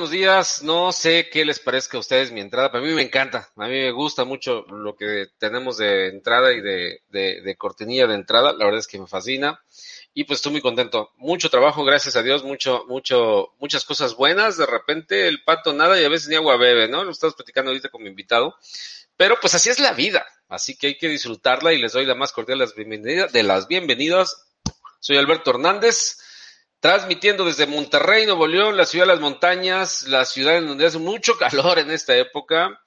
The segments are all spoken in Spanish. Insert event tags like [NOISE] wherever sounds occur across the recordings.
Buenos días. No sé qué les parezca a ustedes mi entrada, pero a mí me encanta. A mí me gusta mucho lo que tenemos de entrada y de, de, cortinilla de entrada. La verdad es que me fascina. Y pues estoy muy contento. Mucho trabajo, gracias a Dios, mucho, mucho, muchas cosas buenas. De repente el pato nada y a veces ni agua bebe, ¿no? Lo estamos platicando ahorita con mi invitado. Pero pues así es la vida. Así que hay que disfrutarla y les doy la más cordial de las bienvenidas. Soy Alberto Hernández transmitiendo desde Monterrey, Nuevo León, la ciudad de las montañas, la ciudad en donde hace mucho [LAUGHS] calor en esta época.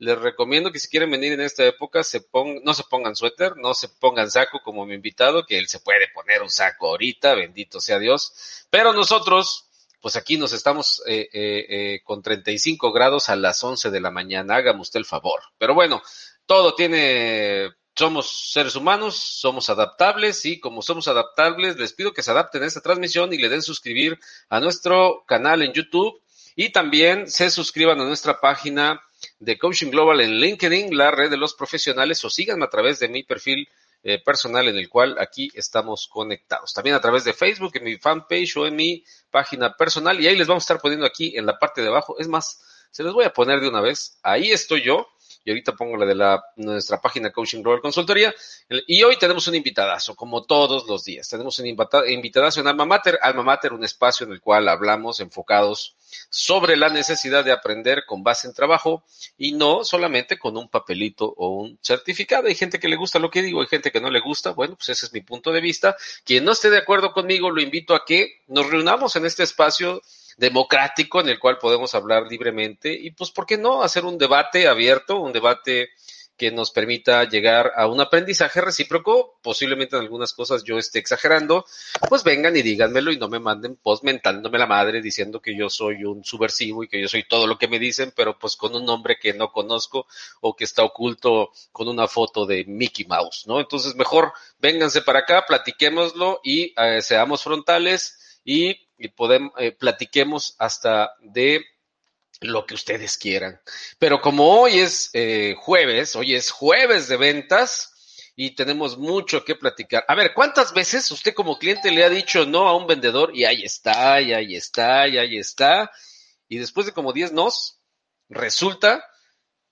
Les recomiendo que si quieren venir en esta época, se pong no se pongan suéter, no se pongan saco como mi invitado, que él se puede poner un saco ahorita, bendito sea Dios. Pero nosotros, pues aquí nos estamos eh, eh, eh, con 35 grados a las 11 de la mañana, hágame usted el favor. Pero bueno, todo tiene somos seres humanos, somos adaptables y como somos adaptables, les pido que se adapten a esta transmisión y le den suscribir a nuestro canal en YouTube y también se suscriban a nuestra página de Coaching Global en LinkedIn, la red de los profesionales, o síganme a través de mi perfil eh, personal en el cual aquí estamos conectados. También a través de Facebook, en mi fanpage o en mi página personal y ahí les vamos a estar poniendo aquí en la parte de abajo. Es más, se los voy a poner de una vez. Ahí estoy yo y ahorita pongo la de la, nuestra página Coaching Global Consultoría. Y hoy tenemos un invitadazo, como todos los días. Tenemos un invitadazo en Alma Mater. Alma Mater, un espacio en el cual hablamos enfocados sobre la necesidad de aprender con base en trabajo y no solamente con un papelito o un certificado. Hay gente que le gusta lo que digo, hay gente que no le gusta. Bueno, pues ese es mi punto de vista. Quien no esté de acuerdo conmigo, lo invito a que nos reunamos en este espacio democrático en el cual podemos hablar libremente y pues, ¿por qué no hacer un debate abierto, un debate que nos permita llegar a un aprendizaje recíproco, posiblemente en algunas cosas yo esté exagerando, pues vengan y díganmelo y no me manden post mentándome la madre diciendo que yo soy un subversivo y que yo soy todo lo que me dicen, pero pues con un nombre que no conozco o que está oculto con una foto de Mickey Mouse, ¿no? Entonces mejor vénganse para acá, platiquémoslo y eh, seamos frontales y y podemos, eh, platiquemos hasta de lo que ustedes quieran. Pero como hoy es eh, jueves, hoy es jueves de ventas y tenemos mucho que platicar. A ver, ¿cuántas veces usted como cliente le ha dicho no a un vendedor y ahí está, y ahí está, y ahí está? Y después de como 10 nos, resulta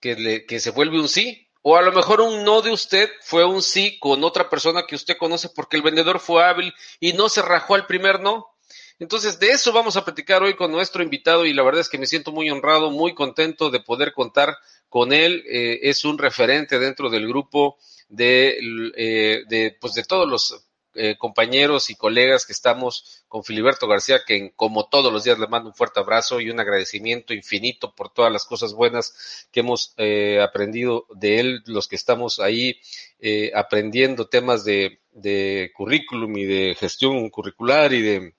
que, que se vuelve un sí. O a lo mejor un no de usted fue un sí con otra persona que usted conoce porque el vendedor fue hábil y no se rajó al primer no. Entonces, de eso vamos a platicar hoy con nuestro invitado y la verdad es que me siento muy honrado, muy contento de poder contar con él. Eh, es un referente dentro del grupo de, eh, de, pues de todos los eh, compañeros y colegas que estamos con Filiberto García, que como todos los días le mando un fuerte abrazo y un agradecimiento infinito por todas las cosas buenas que hemos eh, aprendido de él, los que estamos ahí eh, aprendiendo temas de, de currículum y de gestión curricular y de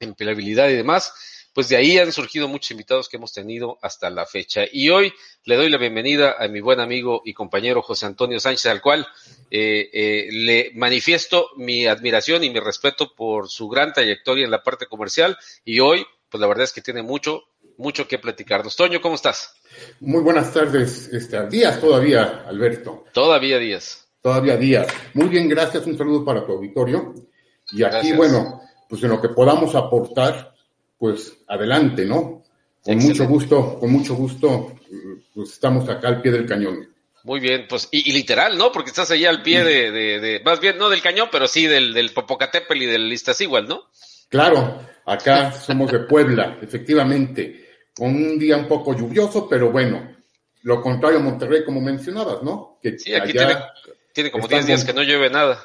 empleabilidad y demás, pues de ahí han surgido muchos invitados que hemos tenido hasta la fecha. Y hoy le doy la bienvenida a mi buen amigo y compañero José Antonio Sánchez, al cual eh, eh, le manifiesto mi admiración y mi respeto por su gran trayectoria en la parte comercial. Y hoy, pues la verdad es que tiene mucho, mucho que platicarnos. Toño, ¿cómo estás? Muy buenas tardes, este, días todavía, Alberto. Todavía días. Todavía días. Muy bien, gracias. Un saludo para tu auditorio. Y aquí, bueno, pues en lo que podamos aportar, pues adelante, ¿no? Con Excelente. mucho gusto, con mucho gusto, pues estamos acá al pie del cañón. Muy bien, pues, y, y literal, ¿no? Porque estás ahí al pie de, de, de, más bien, no del cañón, pero sí del, del Popocatépetl y del igual, ¿no? Claro, acá somos de Puebla, [LAUGHS] efectivamente, con un día un poco lluvioso, pero bueno, lo contrario a Monterrey, como mencionabas, ¿no? Que sí, aquí tiene, tiene como 10 días que no llueve nada.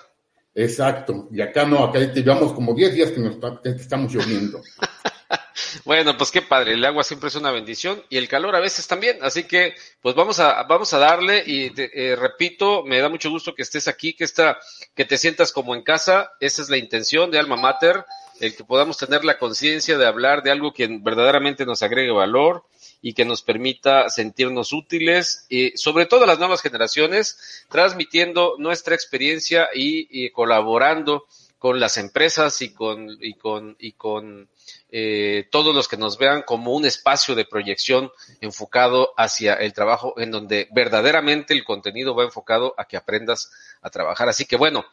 Exacto, y acá no, acá llevamos como 10 días que, nos, que estamos lloviendo. [LAUGHS] bueno, pues qué padre, el agua siempre es una bendición y el calor a veces también, así que pues vamos a, vamos a darle y eh, repito, me da mucho gusto que estés aquí, que, esta, que te sientas como en casa, esa es la intención de Alma Mater, el que podamos tener la conciencia de hablar de algo que verdaderamente nos agregue valor, y que nos permita sentirnos útiles, y sobre todo a las nuevas generaciones, transmitiendo nuestra experiencia y, y colaborando con las empresas y con, y con, y con eh, todos los que nos vean como un espacio de proyección enfocado hacia el trabajo, en donde verdaderamente el contenido va enfocado a que aprendas a trabajar. Así que bueno,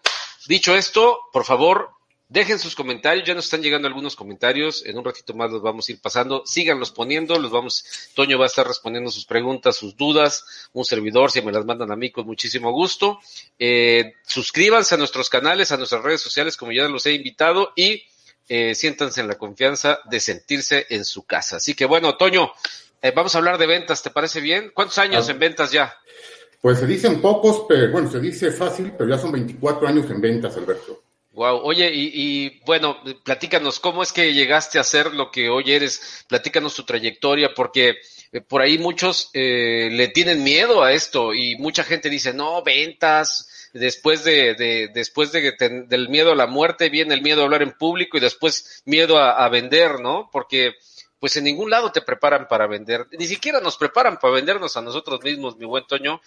dicho esto, por favor, Dejen sus comentarios, ya nos están llegando algunos comentarios, en un ratito más los vamos a ir pasando, síganlos poniendo, los vamos, Toño va a estar respondiendo sus preguntas, sus dudas, un servidor, si me las mandan a mí con muchísimo gusto. Eh, suscríbanse a nuestros canales, a nuestras redes sociales, como ya los he invitado, y eh, siéntanse en la confianza de sentirse en su casa. Así que bueno, Toño, eh, vamos a hablar de ventas, ¿te parece bien? ¿Cuántos años ah. en ventas ya? Pues se dicen pocos, pero bueno, se dice fácil, pero ya son 24 años en ventas, Alberto. Wow, oye, y, bueno, platícanos, ¿cómo es que llegaste a ser lo que hoy eres? Platícanos tu trayectoria, porque eh, por ahí muchos eh, le tienen miedo a esto y mucha gente dice, no, ventas, después de, de después de, del miedo a la muerte viene el miedo a hablar en público y después miedo a, a vender, ¿no? Porque pues en ningún lado te preparan para vender, ni siquiera nos preparan para vendernos a nosotros mismos, mi buen Toño.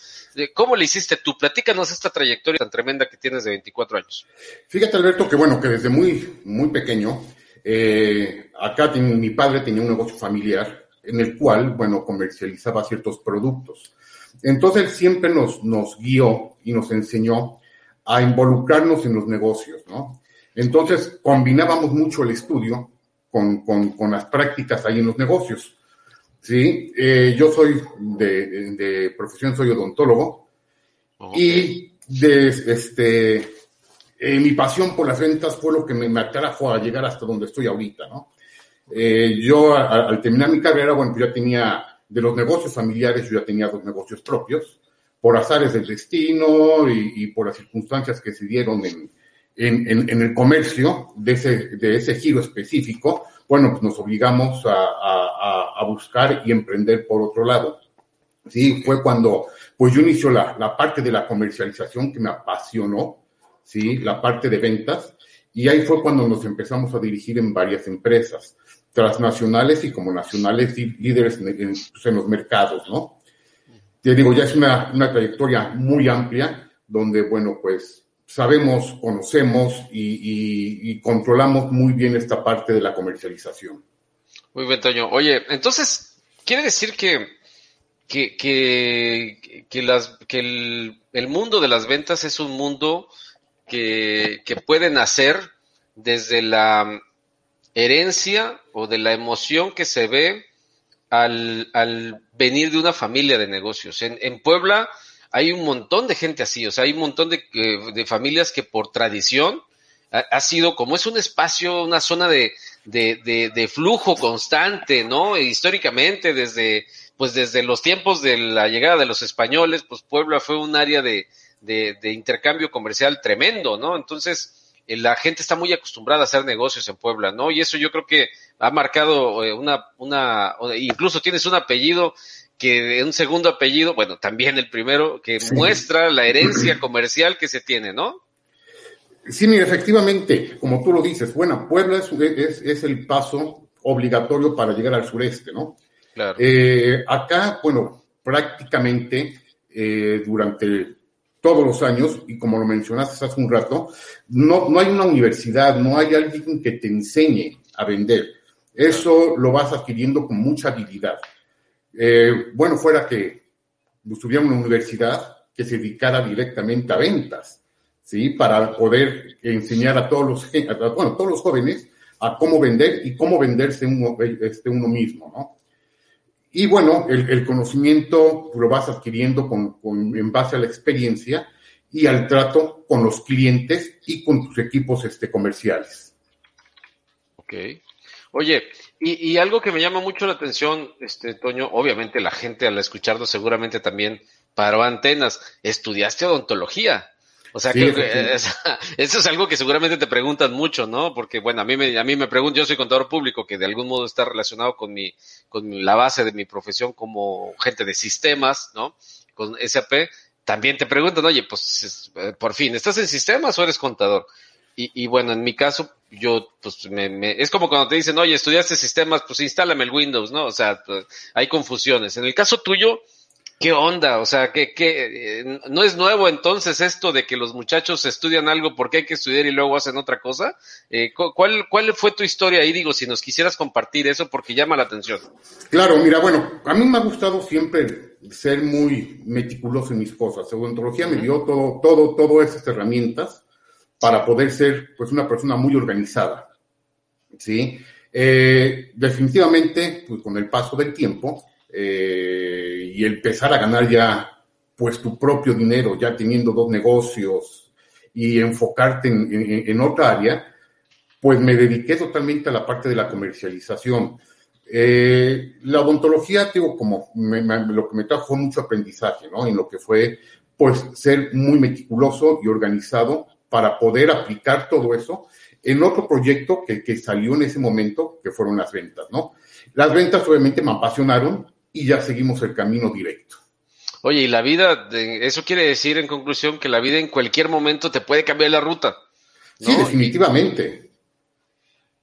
¿Cómo le hiciste tú? Platícanos esta trayectoria tan tremenda que tienes de 24 años. Fíjate, Alberto, que bueno, que desde muy, muy pequeño, eh, acá mi padre tenía un negocio familiar en el cual, bueno, comercializaba ciertos productos. Entonces siempre nos, nos guió y nos enseñó a involucrarnos en los negocios, ¿no? Entonces combinábamos mucho el estudio con, las prácticas ahí en los negocios. ¿sí? Eh, yo soy de, profesión, soy odontólogo y de, este, eh, mi pasión por las ventas fue lo que me, atrajo a llegar hasta donde estoy ahorita, ¿no? Eh, yo al terminar mi carrera, bueno, pues ya tenía de los negocios familiares, yo ya tenía dos negocios propios, por azares del destino y, por las circunstancias que se dieron en, en, en, el comercio de ese, de ese giro específico, bueno, pues nos obligamos a, a, a, buscar y emprender por otro lado. Sí, fue cuando, pues yo inicio la, la parte de la comercialización que me apasionó, sí, la parte de ventas, y ahí fue cuando nos empezamos a dirigir en varias empresas, transnacionales y como nacionales líderes en, en, pues en los mercados, ¿no? Te digo, ya es una, una trayectoria muy amplia, donde, bueno, pues sabemos, conocemos y, controlamos muy bien esta parte de la comercialización. Muy bien, Toño. Oye, entonces, quiere decir que, que, que el, mundo de las ventas es un mundo que, que puede nacer desde la herencia o de la emoción que se ve al, al venir de una familia de negocios. En, en Puebla, hay un montón de gente así, o sea, hay un montón de, de familias que por tradición ha, sido, como es un espacio, una zona de, de, flujo constante, ¿no? E históricamente, desde, pues desde los tiempos de la llegada de los españoles, pues Puebla fue un área de intercambio comercial tremendo, ¿no? Entonces, eh, la gente está muy acostumbrada a hacer negocios en Puebla, ¿no? Y eso yo creo que ha marcado eh, una, una, incluso tienes un apellido que un segundo apellido, bueno, también el primero, que muestra la herencia comercial que se tiene, ¿no? Sí, mira, efectivamente, como tú lo dices, bueno, Puebla es, es, el paso obligatorio para llegar al sureste, ¿no? Claro. Eh, acá, bueno, prácticamente eh, durante todos los años, y como lo mencionaste hace un rato, no, no hay una universidad, no hay alguien que te enseñe a vender. Eso lo vas adquiriendo con mucha habilidad. Eh, bueno, fuera que tuviera una universidad que se dedicara directamente a ventas, ¿sí? Para poder enseñar a todos los, [LAUGHS] jóvenes a cómo vender y cómo venderse uno, este, mismo, ¿no? Y bueno, el, conocimiento lo vas adquiriendo con, en base a la experiencia y al trato con los clientes y con tus equipos este, comerciales. Ok. Oye, y, algo que me llama mucho la atención, este Toño, obviamente la gente al escucharlo seguramente también paró antenas. Estudiaste odontología. O sea, que, [LAUGHS] eso es algo que seguramente te preguntan mucho, ¿no? Porque, bueno, a mí me, a mí me preguntan, yo soy contador público, que de algún modo está relacionado con mi, con la base de mi profesión como gente de sistemas, ¿no? Con SAP, también te preguntan, oye, pues, eh, por fin, ¿estás en sistemas o eres contador? Y, y bueno, en mi caso, yo, pues, me, me, es como cuando te dicen, oye, estudiaste sistemas, pues instálame el Windows, ¿no? O sea, pues, hay confusiones. En el caso tuyo, ¿qué onda? O sea, ¿qué, qué, eh, no es nuevo entonces esto de que los muchachos estudian algo porque hay que estudiar y luego hacen otra cosa? Eh, ¿cuál, ¿Cuál fue tu historia ahí? Digo, si nos quisieras compartir eso porque llama la atención. Claro, mira, bueno, a mí me ha gustado siempre ser muy meticuloso en mis cosas. Odontología me dio todo, todo, todo esas herramientas para poder ser pues una persona muy organizada. ¿sí? Eh, definitivamente, pues con el paso del tiempo eh, y empezar a ganar ya pues tu propio dinero, ya teniendo dos negocios y enfocarte en, otra área, pues me dediqué totalmente a la parte de la comercialización. Eh, la odontología, digo, como lo que me trajo mucho aprendizaje, ¿no? En lo que fue, pues, ser muy meticuloso y organizado para poder aplicar todo eso en otro proyecto que, que salió en ese momento, que fueron las ventas, ¿no? Las ventas obviamente me apasionaron y ya seguimos el camino directo. Oye, y la vida, eso quiere decir en conclusión que la vida en cualquier momento te puede cambiar la ruta. Sí, definitivamente.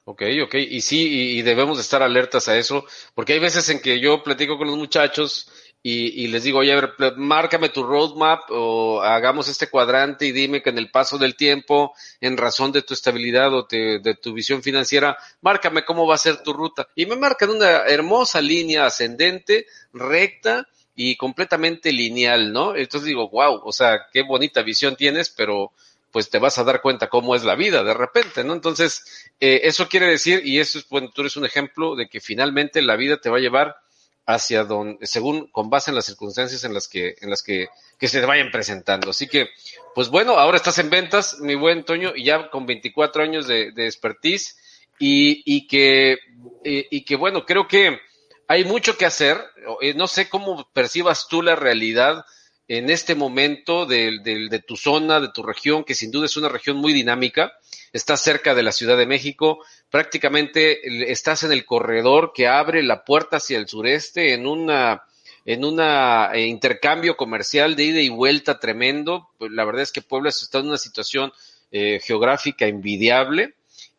Ok, ok, y sí, y debemos estar alertas a eso, porque hay veces en que yo platico con los muchachos y, les digo, oye, a ver, márcame tu roadmap o hagamos este cuadrante y dime que en el paso del tiempo, en razón de tu estabilidad o de tu visión financiera, márcame cómo va a ser tu ruta. Y me marcan una hermosa línea ascendente, recta y completamente lineal, ¿no? Entonces digo, wow, o sea, qué bonita visión tienes, pero pues te vas a dar cuenta cómo es la vida de repente, ¿no? Entonces, eh, eso quiere decir, y eso es, bueno, tú eres un ejemplo de que finalmente la vida te va a llevar hacia donde, según, con base en las circunstancias en las que, en las que, que se vayan presentando. Así que, pues bueno, ahora estás en ventas, mi buen Toño, y ya con 24 años de, de expertise, y, y que, y, que bueno, creo que hay mucho que hacer. Eh, no sé cómo percibas tú la realidad en este momento de, de, tu zona, de tu región, que sin duda es una región muy dinámica. Estás cerca de la Ciudad de México, prácticamente estás en el corredor que abre la puerta hacia el sureste en una en un eh, intercambio comercial de ida y vuelta tremendo. Pues, la verdad es que Puebla está en una situación eh, geográfica envidiable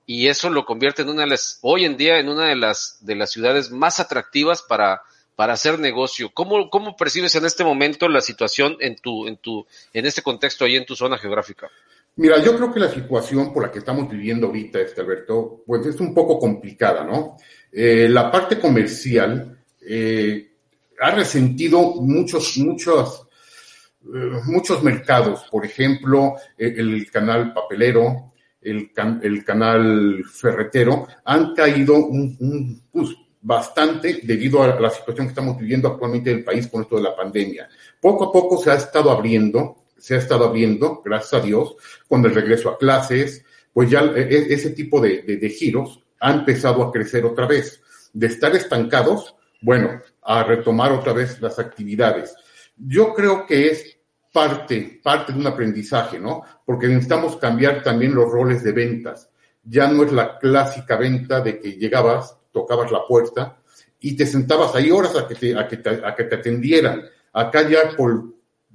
y eso lo convierte en una de las, hoy en día, en una de las, de las ciudades más atractivas para, para hacer negocio. ¿Cómo, ¿Cómo percibes en este momento la situación en tu, en tu, en este contexto ahí en tu zona geográfica? Mira, yo creo que la situación por la que estamos viviendo ahorita, este Alberto, pues es un poco complicada, ¿no? Eh, la parte comercial eh, ha resentido muchos, muchos, eh, muchos mercados. Por ejemplo, el canal papelero, el, el canal ferretero, han caído un, un bastante debido a la situación que estamos viviendo actualmente en el país con esto de la pandemia. Poco a poco se ha estado abriendo se ha estado abriendo, gracias a Dios, con el regreso a clases, pues ya e, e, ese tipo de, de, giros ha empezado a crecer otra vez. De estar estancados, bueno, a retomar otra vez las actividades. Yo creo que es parte, parte de un aprendizaje, ¿no? Porque necesitamos cambiar también los roles de ventas. Ya no es la clásica venta de que llegabas, tocabas la puerta y te sentabas ahí horas a que te, a que te, a que te atendieran. Acá ya por,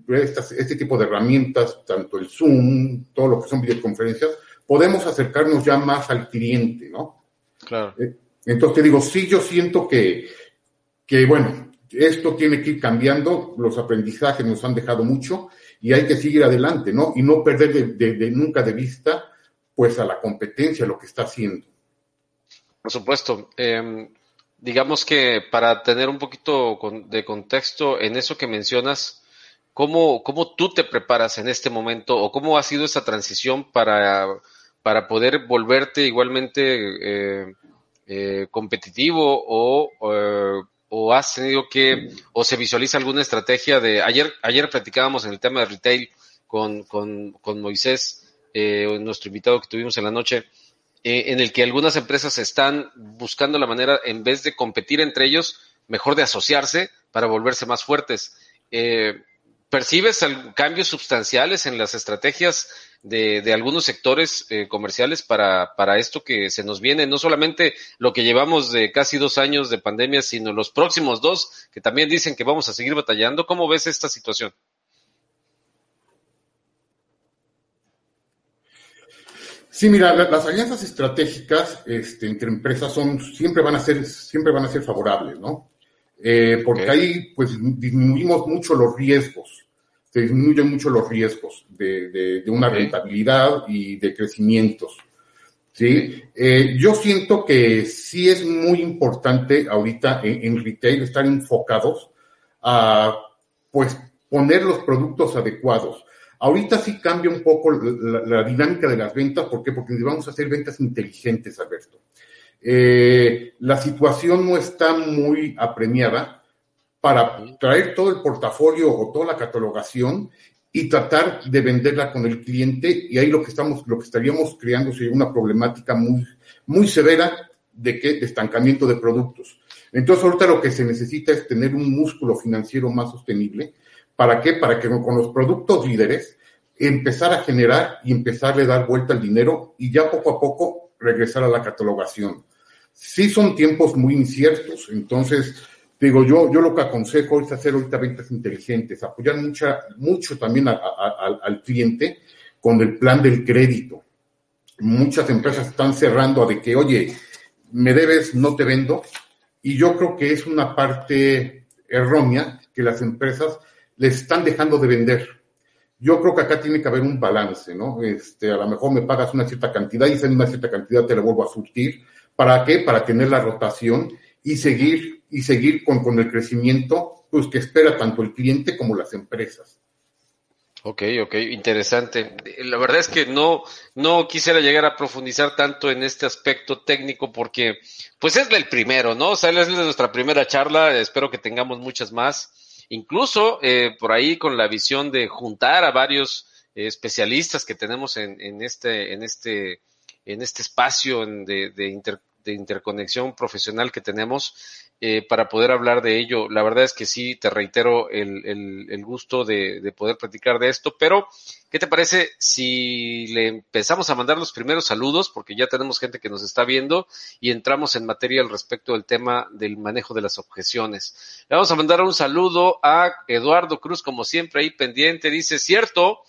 este tipo de herramientas, tanto el Zoom, todo lo que son videoconferencias, podemos acercarnos ya más al cliente, ¿no? Claro. Eh, entonces te digo, sí, yo siento que, que, bueno, esto tiene que ir cambiando, los aprendizajes nos han dejado mucho y hay que seguir adelante, ¿no? Y no perder de, nunca de vista, pues, a la competencia, lo que está haciendo. Por supuesto. Em, digamos que para tener un poquito de contexto en eso que mencionas, ¿Cómo, ¿Cómo tú te preparas en este momento o cómo ha sido esa transición para, para poder volverte igualmente eh, eh, competitivo o, eh, o, has tenido que, o se visualiza alguna estrategia de, ayer, ayer platicábamos en el tema de retail con, con, con Moisés, nuestro invitado que tuvimos en la noche, en el que algunas empresas están buscando la manera, en vez de competir entre ellos, mejor de asociarse para volverse más fuertes. Eh, ¿Percibes cambios sustanciales en las estrategias de, de algunos sectores eh, comerciales para, para esto que se nos viene? No solamente lo que llevamos de casi dos años de pandemia, sino los próximos dos, que también dicen que vamos a seguir batallando. ¿Cómo ves esta situación? Sí, mira, las alianzas estratégicas este, entre empresas son siempre van a ser siempre van a ser favorables, ¿no? Eh, porque ahí pues disminuimos mucho los riesgos, se disminuyen mucho los riesgos de, de, una rentabilidad y de crecimientos. ¿sí? Eh, yo siento que sí es muy importante ahorita en, en, retail estar enfocados a pues poner los productos adecuados. Ahorita sí cambia un poco la, dinámica de las ventas, ¿por qué? Porque vamos a hacer ventas inteligentes, Alberto. Eh, la situación no está muy apremiada para traer todo el portafolio o toda la catalogación y tratar de venderla con el cliente y ahí lo que estamos, lo que estaríamos creando sería una problemática muy, muy severa de que de estancamiento de productos. Entonces ahorita lo que se necesita es tener un músculo financiero más sostenible. ¿Para qué? Para que con los productos líderes empezar a generar y empezarle a dar vuelta al dinero y ya poco a poco regresar a la catalogación. Sí son tiempos muy inciertos, entonces digo yo, yo lo que aconsejo es hacer ahorita ventas inteligentes, apoyar mucha, mucho también al cliente con el plan del crédito. Muchas empresas están cerrando a de que, oye, me debes, no te vendo. Y yo creo que es una parte errónea que las empresas les están dejando de vender. Yo creo que acá tiene que haber un balance, ¿no? Este, a lo mejor me pagas una cierta cantidad y esa misma cierta cantidad te la vuelvo a surtir. ¿Para qué? Para tener la rotación y seguir, y seguir con, con el crecimiento, pues que espera tanto el cliente como las empresas. Ok, ok, interesante. La verdad es que no, no quisiera llegar a profundizar tanto en este aspecto técnico porque, pues es el primero, ¿no? O sea, es nuestra primera charla, espero que tengamos muchas más. Incluso eh, por ahí con la visión de juntar a varios eh, especialistas que tenemos en, en, este, en este, en este espacio de, de, de interconexión profesional que tenemos eh, para poder hablar de ello. La verdad es que sí, te reitero el, el, gusto de, de, poder platicar de esto, pero ¿qué te parece si le empezamos a mandar los primeros saludos? Porque ya tenemos gente que nos está viendo y entramos en materia al respecto del tema del manejo de las objeciones. Le vamos a mandar un saludo a Eduardo Cruz, como siempre, ahí pendiente. Dice, cierto,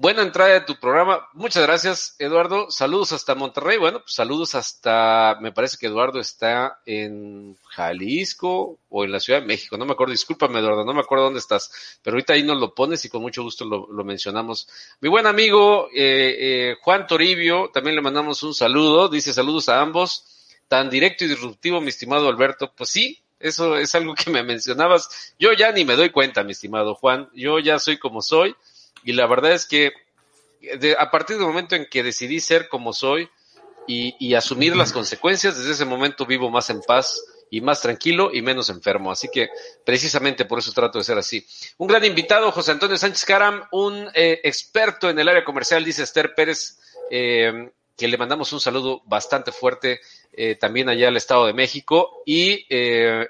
Buena entrada de tu programa. Muchas gracias, Eduardo. Saludos hasta Monterrey. Bueno, pues saludos hasta, me parece que Eduardo está en Jalisco o en la Ciudad de México. No me acuerdo, discúlpame, Eduardo, no me acuerdo dónde estás, pero ahorita ahí nos lo pones y con mucho gusto lo, mencionamos. Mi buen amigo eh, eh, Juan Toribio, también le mandamos un saludo. Dice saludos a ambos. Tan directo y disruptivo, mi estimado Alberto. Pues sí, eso es algo que me mencionabas. Yo ya ni me doy cuenta, mi estimado Juan. Yo ya soy como soy y la verdad es que a partir del momento en que decidí ser como soy y, asumir las consecuencias, desde ese momento vivo más en paz y más tranquilo y menos enfermo. Así que precisamente por eso trato de ser así. Un gran invitado, José Antonio Sánchez Caram, un eh, experto en el área comercial, dice Esther Pérez, eh, que le mandamos un saludo bastante fuerte eh, también allá al Estado de México y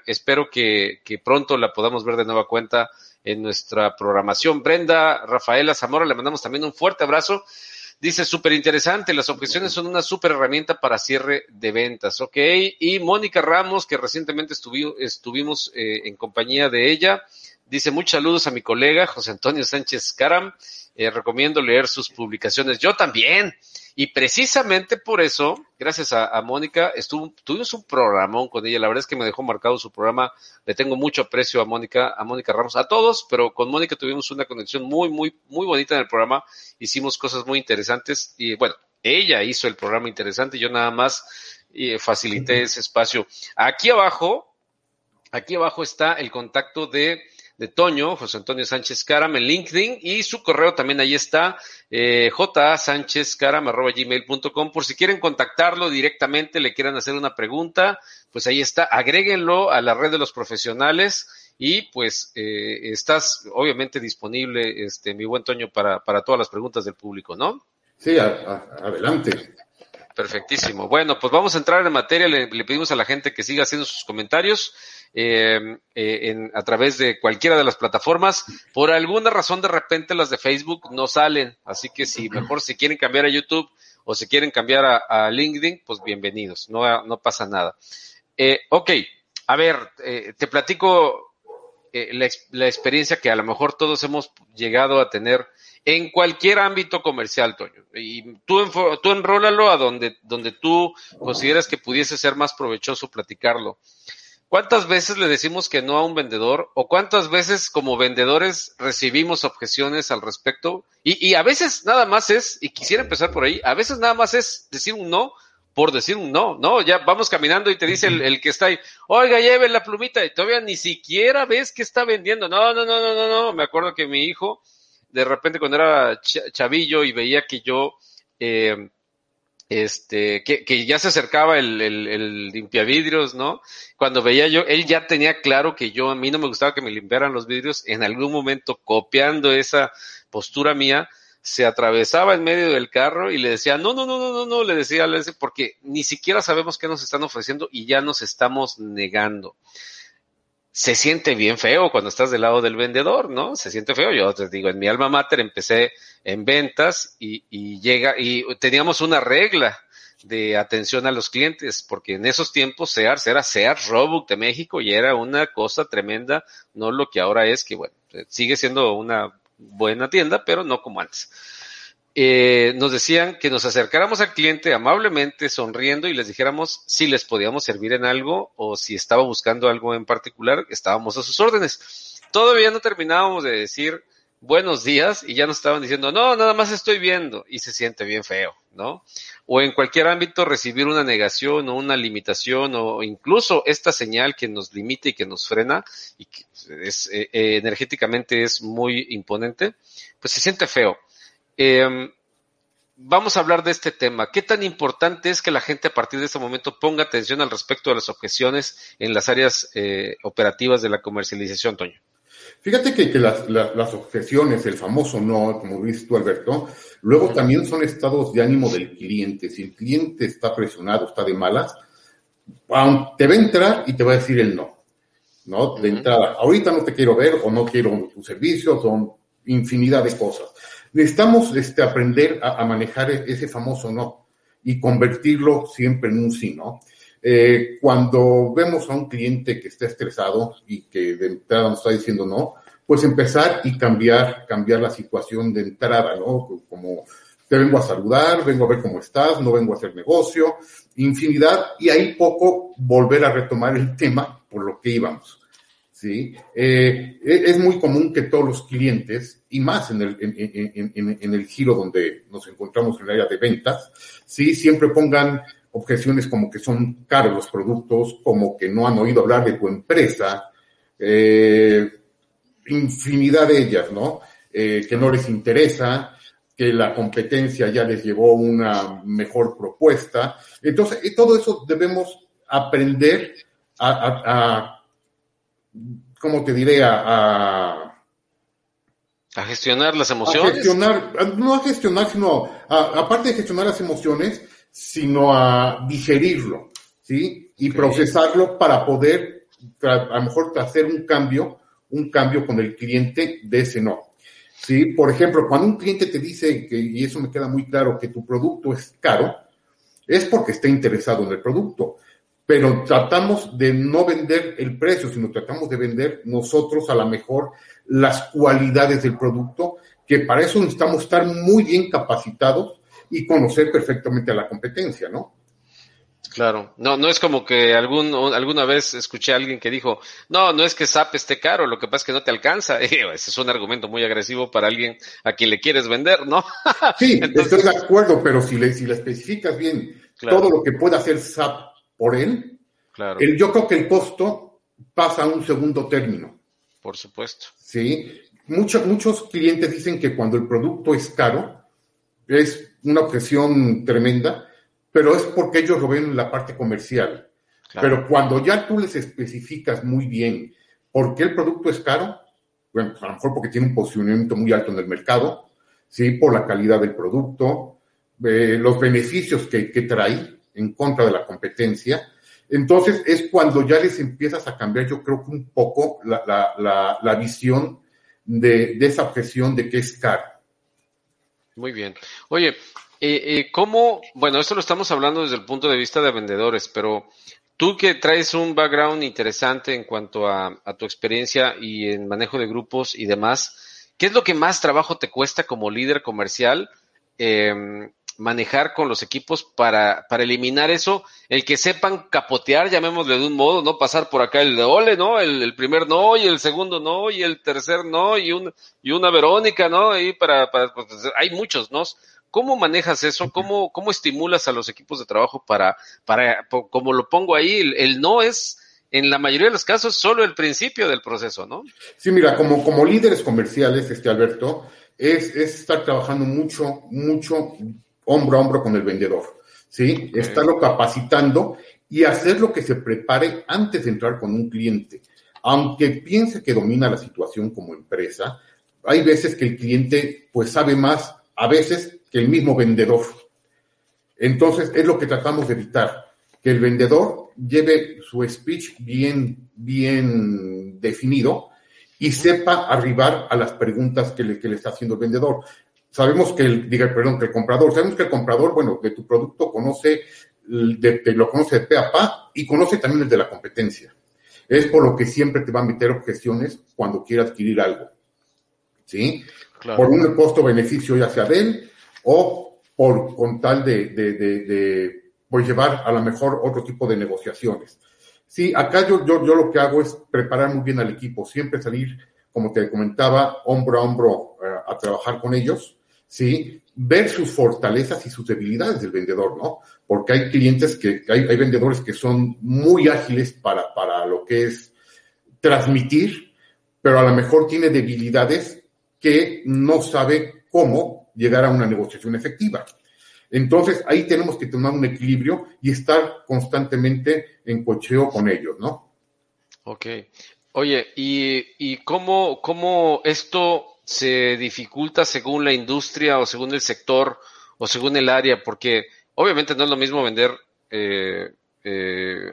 espero que, pronto la podamos ver de nueva cuenta en nuestra programación. Brenda Rafaela Zamora, le mandamos también un fuerte abrazo. Dice, súper interesante, las objeciones son una súper herramienta para cierre de ventas, ¿ok? Y Mónica Ramos, que recientemente estuvimos eh, en compañía de ella, dice, muchos saludos a mi colega José Antonio Sánchez Caram, eh, recomiendo leer sus publicaciones. Yo también, y precisamente por eso, gracias a, Mónica, estuvo, tuvimos un programón con ella. La verdad es que me dejó marcado su programa. Le tengo mucho aprecio a Mónica, a Mónica Ramos, a todos, pero con Mónica tuvimos una conexión muy, muy, muy bonita en el programa. Hicimos cosas muy interesantes y bueno, ella hizo el programa interesante. Yo nada más eh, facilité ese espacio. Aquí abajo, aquí abajo está el contacto de de Toño, José Antonio Sánchez Caram en LinkedIn y su correo también ahí está, eh, gmail.com por si quieren contactarlo directamente, le quieran hacer una pregunta, pues ahí está, agréguenlo a la red de los profesionales y pues eh, estás obviamente disponible, este, mi buen Toño, para, para todas las preguntas del público, ¿no? Sí, adelante. Perfectísimo. Bueno, pues vamos a entrar en materia. Le, le, pedimos a la gente que siga haciendo sus comentarios. Eh, eh, en, a través de cualquiera de las plataformas. Por alguna razón, de repente las de Facebook no salen. Así que si mejor si quieren cambiar a YouTube o si quieren cambiar a, LinkedIn, pues bienvenidos. No, no pasa nada. Eh, ok, a ver, eh, te platico eh, la, la, experiencia que a lo mejor todos hemos llegado a tener en cualquier ámbito comercial, Toño. Y tú, tú enrólalo a donde, donde tú consideras que pudiese ser más provechoso platicarlo. ¿Cuántas veces le decimos que no a un vendedor o cuántas veces como vendedores recibimos objeciones al respecto? Y, y, a veces nada más es, y quisiera empezar por ahí, a veces nada más es decir un no por decir un no, ¿no? Ya vamos caminando y te dice el, el que está ahí, oiga, lleve la plumita y todavía ni siquiera ves que está vendiendo. No, no, no, no, no, no. Me acuerdo que mi hijo de repente cuando era chavillo y veía que yo, eh, este, que, que, ya se acercaba el, el, el, limpiavidrios, ¿no? Cuando veía yo, él ya tenía claro que yo, a mí no me gustaba que me limpiaran los vidrios, en algún momento copiando esa postura mía, se atravesaba en medio del carro y le decía, no, no, no, no, no, no, le decía, porque ni siquiera sabemos qué nos están ofreciendo y ya nos estamos negando. Se siente bien feo cuando estás del lado del vendedor, ¿no? Se siente feo. Yo te digo, en mi alma mater empecé en ventas y, y llega, y teníamos una regla de atención a los clientes, porque en esos tiempos Sears era Sears Roebuck de México y era una cosa tremenda, no lo que ahora es, que bueno, sigue siendo una buena tienda, pero no como antes. Eh, nos decían que nos acercáramos al cliente amablemente, sonriendo y les dijéramos si les podíamos servir en algo o si estaba buscando algo en particular, estábamos a sus órdenes. Todavía no terminábamos de decir buenos días y ya nos estaban diciendo, no, nada más estoy viendo y se siente bien feo, ¿no? O en cualquier ámbito recibir una negación o una limitación o incluso esta señal que nos limita y que nos frena y que es, eh, eh, energéticamente es muy imponente, pues se siente feo. Eh, vamos a hablar de este tema. ¿Qué tan importante es que la gente a partir de este momento ponga atención al respecto de las objeciones en las áreas eh, operativas de la comercialización, Toño? Fíjate que, las, objeciones, el famoso no, como viste tú, Alberto, luego también son estados de ánimo del cliente. Si el cliente está presionado, está de malas, te va a entrar y te va a decir el no. ¿No? De entrada, ahorita no te quiero ver o no quiero tu servicio, son infinidad de cosas. Necesitamos este, aprender a, manejar ese famoso no y convertirlo siempre en un sí, ¿no? Eh, cuando vemos a un cliente que está estresado y que de entrada nos está diciendo no, pues empezar y cambiar, cambiar la situación de entrada, ¿no? Como te vengo a saludar, vengo a ver cómo estás, no vengo a hacer negocio, infinidad, y ahí poco volver a retomar el tema por lo que íbamos. ¿Sí? Eh, e, es muy común que todos los clientes, y más en el, en, en, en, el giro donde nos encontramos en el área de ventas, ¿sí? siempre pongan objeciones como que son caros los productos, como que no han oído hablar de tu empresa, eh, infinidad de ellas, ¿no? Eh, que no les interesa, que la competencia ya les llevó una mejor propuesta. Entonces, todo eso debemos aprender a, a, a ¿cómo te diré? A, a, gestionar las emociones. A gestionar, no a gestionar, sino, aparte de gestionar las emociones, sino a digerirlo, ¿sí? Y procesarlo para poder, a lo mejor, hacer un cambio, un cambio con el cliente de ese no. ¿Sí? Por ejemplo, cuando un cliente te dice, que, y eso me queda muy claro, que tu producto es caro, es porque está interesado en el producto. Pero tratamos de no vender el precio, sino tratamos de vender nosotros a lo mejor las cualidades del producto, que para eso necesitamos estar muy bien capacitados y conocer perfectamente a la competencia, ¿no? Claro, no, no es como que algún, alguna vez escuché a alguien que dijo, no, no es que SAP esté caro, lo que pasa es que no te alcanza. [LAUGHS] ese es un argumento muy agresivo para alguien a quien le quieres vender, ¿no? sí, [LAUGHS] estoy de acuerdo, pero si le, si le especificas bien todo lo que puede hacer SAP por él, claro. el, yo creo que el costo pasa a un segundo término. Por supuesto. Sí, muchos, muchos clientes dicen que cuando el producto es caro, es una objeción tremenda, pero es porque ellos lo ven en la parte comercial. Pero cuando ya tú les especificas muy bien por qué el producto es caro, bueno, a lo mejor porque tiene un posicionamiento muy alto en el mercado, ¿sí? por la calidad del producto, eh, los beneficios que, trae en contra de la competencia. Entonces es cuando ya les empiezas a cambiar, yo creo que un poco la, visión de, de, esa objeción de que es caro. Muy bien. Oye, eh, eh, ¿cómo? Bueno, esto lo estamos hablando desde el punto de vista de vendedores, pero tú que traes un background interesante en cuanto a, tu experiencia y en manejo de grupos y demás, ¿qué es lo que más trabajo te cuesta como líder comercial? Eh, manejar con los equipos para, para eliminar eso, el que sepan capotear, llamémosle de un modo, no pasar por acá el de ole, ¿no? El, primer no, y el segundo no, y el tercer no, y, un, y una Verónica, ¿no? Y para, para pues, hay muchos, ¿no? ¿Cómo manejas eso? ¿Cómo, cómo estimulas a los equipos de trabajo para, para, como lo pongo ahí, el, el no es, en la mayoría de los casos, solo el principio del proceso, ¿no? Sí, mira, como, como líderes comerciales, este Alberto, es, estar trabajando mucho, mucho hombro a hombro con el vendedor, ¿sí? Estarlo capacitando y hacer lo que se prepare antes de entrar con un cliente. Aunque piense que domina la situación como empresa, hay veces que el cliente pues sabe más, a veces, que el mismo vendedor. Entonces, es lo que tratamos de evitar, que el vendedor lleve su speech bien, bien definido y sepa arribar a las preguntas que le, que le está haciendo el vendedor. Sabemos que el, diga, perdón, que el comprador, sabemos que el comprador, bueno, de tu producto conoce, de, lo conoce de pe a pa y conoce también el de la competencia. Es por lo que siempre te va a meter objeciones cuando quiera adquirir algo. ¿Sí? Por un costo-beneficio ya sea de él o por con tal de, de, de, de pues llevar a lo mejor otro tipo de negociaciones. Sí, acá yo, yo, yo lo que hago es preparar muy bien al equipo, siempre salir, como te comentaba, hombro a hombro eh, a trabajar con ellos, ¿sí? Ver sus fortalezas y sus debilidades del vendedor, ¿no? Porque hay clientes que, hay, hay vendedores que son muy ágiles para, para lo que es transmitir, pero a lo mejor tiene debilidades que no sabe cómo llegar a una negociación efectiva. Entonces, ahí tenemos que tomar un equilibrio y estar constantemente en cocheo con ellos, ¿no? Ok. Oye, ¿y, y cómo, cómo esto se dificulta según la industria o según el sector o según el área? Porque obviamente no es lo mismo vender eh, eh,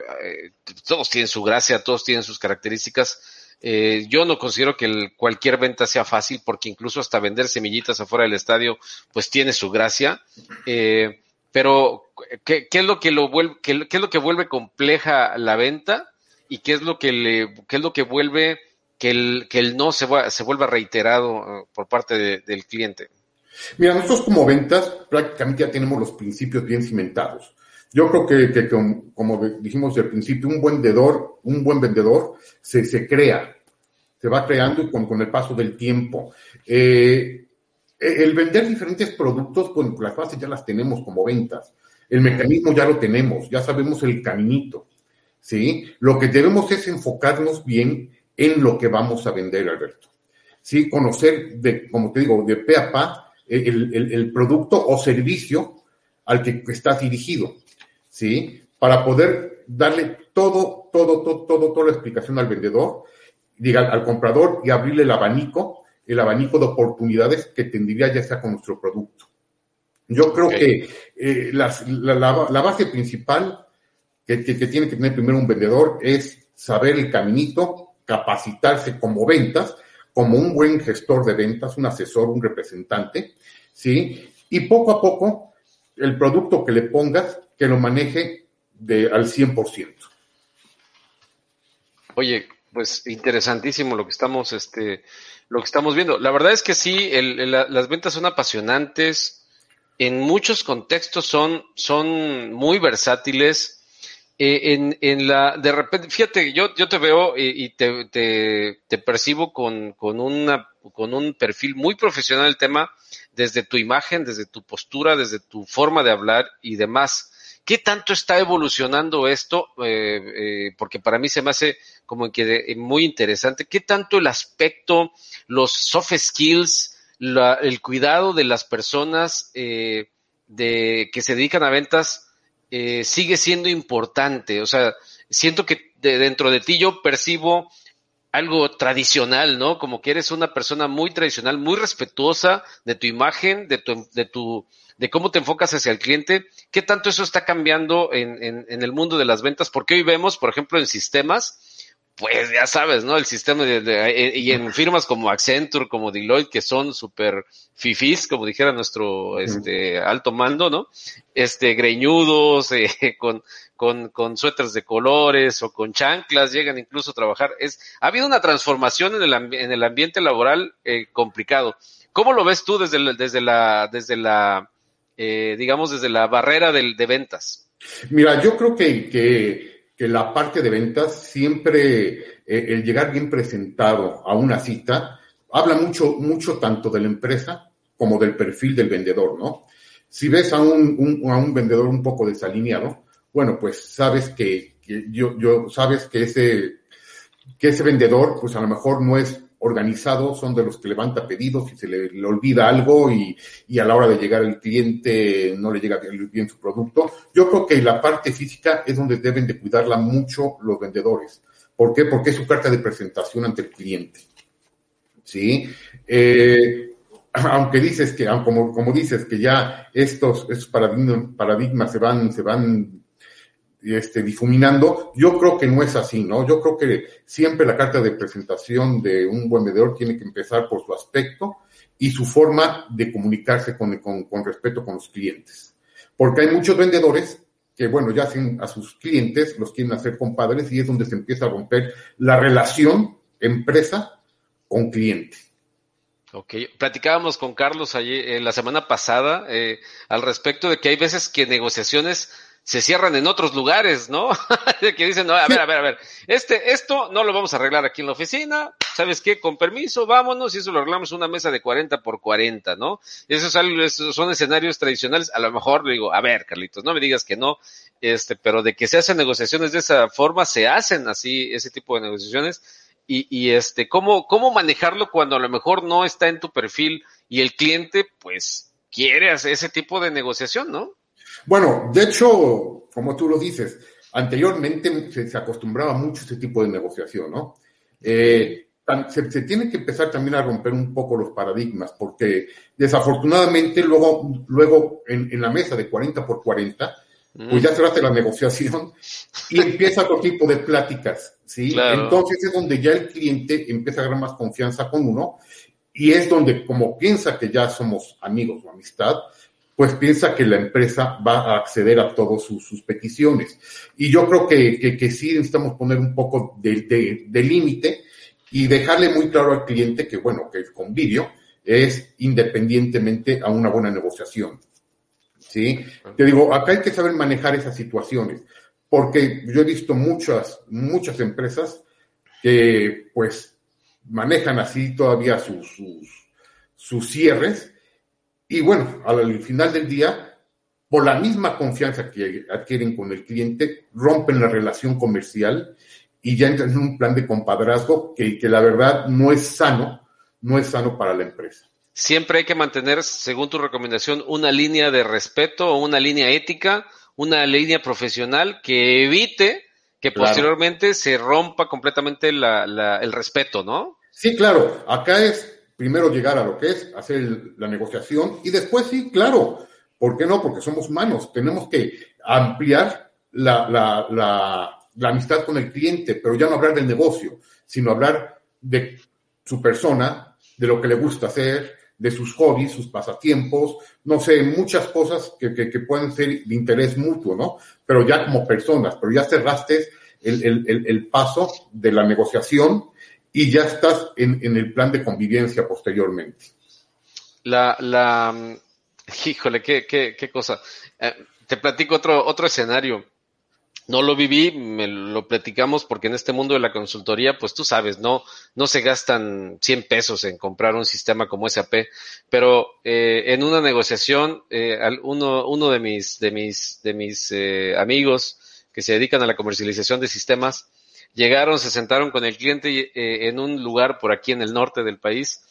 todos tienen su gracia, todos tienen sus características, eh, yo no considero que cualquier venta sea fácil porque incluso hasta vender semillitas afuera del estadio pues tiene su gracia. Eh, pero ¿qué, es lo que lo vuelve, qué, es lo que vuelve compleja la venta y qué es lo que le, qué es lo que vuelve que el, que el no se, se vuelva reiterado uh, por parte del cliente? Mira, nosotros como ventas prácticamente ya tenemos los principios bien cimentados. Yo creo que, que como, dijimos al principio, un buen vendedor, un buen vendedor se, se crea, se va creando con, con el paso del tiempo. Eh, el vender diferentes productos, bueno, las bases ya las tenemos como ventas. El mecanismo ya lo tenemos, ya sabemos el caminito. ¿Sí? Lo que debemos es enfocarnos bien en lo que vamos a vender, Alberto. ¿Sí? Conocer, de, como te digo, de pe a pa, el, el, el producto o servicio al que estás dirigido. ¿sí? Para poder darle todo, todo, todo, todo, toda la explicación al vendedor, diga, al comprador y abrirle el abanico, el abanico de oportunidades que tendría ya sea con nuestro producto. Yo creo que eh, la, base principal que, que, tiene que tener primero un vendedor es saber el caminito, capacitarse como ventas, como un buen gestor de ventas, un asesor, un representante, ¿sí? Y poco a poco, el producto que le pongas que lo maneje de, al 100%. Oye, pues interesantísimo lo que estamos, este, lo que estamos viendo. La verdad es que sí, las ventas son apasionantes. En muchos contextos son, son muy versátiles. Eh, en, en, la, de repente, fíjate, yo, yo te veo y, te, te, te, percibo con, con, una, con un perfil muy profesional el tema, desde tu imagen, desde tu postura, desde tu forma de hablar y demás. ¿Qué tanto está evolucionando esto? Eh, eh, porque para mí se me hace como que muy interesante. ¿Qué tanto el aspecto, los soft skills, el cuidado de las personas eh, de, que se dedican a ventas sigue siendo importante? O sea, siento que dentro de ti yo percibo algo tradicional, ¿no? Como que eres una persona muy tradicional, muy respetuosa de tu imagen, de tu, de tu, de cómo te enfocas hacia el cliente, qué tanto eso está cambiando en, en, en el mundo de las ventas, porque hoy vemos, por ejemplo, en sistemas, pues ya sabes, ¿no? El sistema de, eh, y en firmas como Accenture, como Deloitte, que son súper fifís, como dijera nuestro este alto mando, ¿no? Este, greñudos, [LAUGHS] eh, con, con, con suéteres de colores o con chanclas, llegan incluso a trabajar. Es, ha habido una transformación en el, en el ambiente laboral eh, complicado. ¿Cómo lo ves tú desde, desde la, desde la, eh, digamos, desde la barrera de, de ventas? Mira, yo creo que, que, que, la parte de ventas siempre, eh, el llegar bien presentado a una cita, habla mucho, mucho tanto de la empresa como del perfil del vendedor, ¿no? Si ves a un, un a un vendedor un poco desalineado, bueno, pues sabes que, que yo, yo, sabes que ese, que ese vendedor, pues a lo mejor no es organizados, son de los que levanta pedidos y se le, olvida algo y, y, a la hora de llegar al cliente no le llega bien su producto. Yo creo que la parte física es donde deben de cuidarla mucho los vendedores. ¿Por qué? Porque es su carta de presentación ante el cliente. ¿Sí? Eh, [CLEARS THROAT] aunque dices que, como, como dices que ya estos, estos paradigmas, paradigmas se van, se van este, difuminando, yo creo que no es así, ¿no? Yo creo que siempre la carta de presentación de un buen vendedor tiene que empezar por su aspecto y su forma de comunicarse con, con, con respeto con los clientes. Porque hay muchos vendedores que, bueno, ya hacen a sus clientes, los quieren hacer compadres y es donde se empieza a romper la relación empresa con cliente. Ok, platicábamos con Carlos ayer, eh, la semana pasada eh, al respecto de que hay veces que negociaciones se cierran en otros lugares, ¿no? [LAUGHS] que dicen, no, a ver, a ver, a ver, este, esto no lo vamos a arreglar aquí en la oficina, ¿sabes qué? Con permiso, vámonos, y eso lo arreglamos una mesa de 40 por 40, ¿no? Esos son escenarios tradicionales, a lo mejor le digo, a ver, Carlitos, no me digas que no, este, pero de que se hacen negociaciones de esa forma, se hacen así, ese tipo de negociaciones, y, y este, ¿cómo, cómo manejarlo cuando a lo mejor no está en tu perfil y el cliente, pues, quiere hacer ese tipo de negociación, ¿no? Bueno, de hecho, como tú lo dices, anteriormente se, acostumbraba mucho ese tipo de negociación, ¿no? Eh, se, tiene que empezar también a romper un poco los paradigmas, porque desafortunadamente luego, luego en, la mesa de 40 por 40, pues ya se hace la negociación y empieza otro tipo de pláticas, ¿sí? Entonces es donde ya el cliente empieza a agarrar más confianza con uno y es donde como piensa que ya somos amigos o amistad, pues piensa que la empresa va a acceder a todas sus, peticiones. Y yo creo que, que, sí necesitamos poner un poco de, de, límite y dejarle muy claro al cliente que, bueno, que el convivio es independientemente a una buena negociación. ¿Sí? Te digo, acá hay que saber manejar esas situaciones, porque yo he visto muchas, muchas empresas que, pues, manejan así todavía sus, sus, sus cierres y bueno, al final del día, por la misma confianza que adquieren con el cliente, rompen la relación comercial y ya entran en un plan de compadrazgo que, que la verdad no es sano, no es sano para la empresa. Siempre hay que mantener, según tu recomendación, una línea de respeto una línea ética, una línea profesional que evite que posteriormente se rompa completamente el respeto, ¿no? Sí, claro. Acá es primero llegar a lo que es hacer la negociación y después sí, claro, ¿por qué no? Porque somos humanos, tenemos que ampliar la, la, amistad con el cliente, pero ya no hablar del negocio, sino hablar de su persona, de lo que le gusta hacer, de sus hobbies, sus pasatiempos, no sé, muchas cosas que, que, pueden ser de interés mutuo, ¿no? Pero ya como personas, pero ya cerraste el, el, el paso de la negociación y ya estás en, el plan de convivencia posteriormente. La, la, híjole, qué, qué, qué cosa. Eh, te platico otro, otro escenario. No lo viví, me lo platicamos porque en este mundo de la consultoría, pues tú sabes, no, no se gastan 100 pesos en comprar un sistema como SAP, pero eh, en una negociación, eh, uno, uno de mis, de mis, de mis amigos que se dedican a la comercialización de sistemas, Llegaron, se sentaron con el cliente eh, en un lugar por aquí en el norte del país.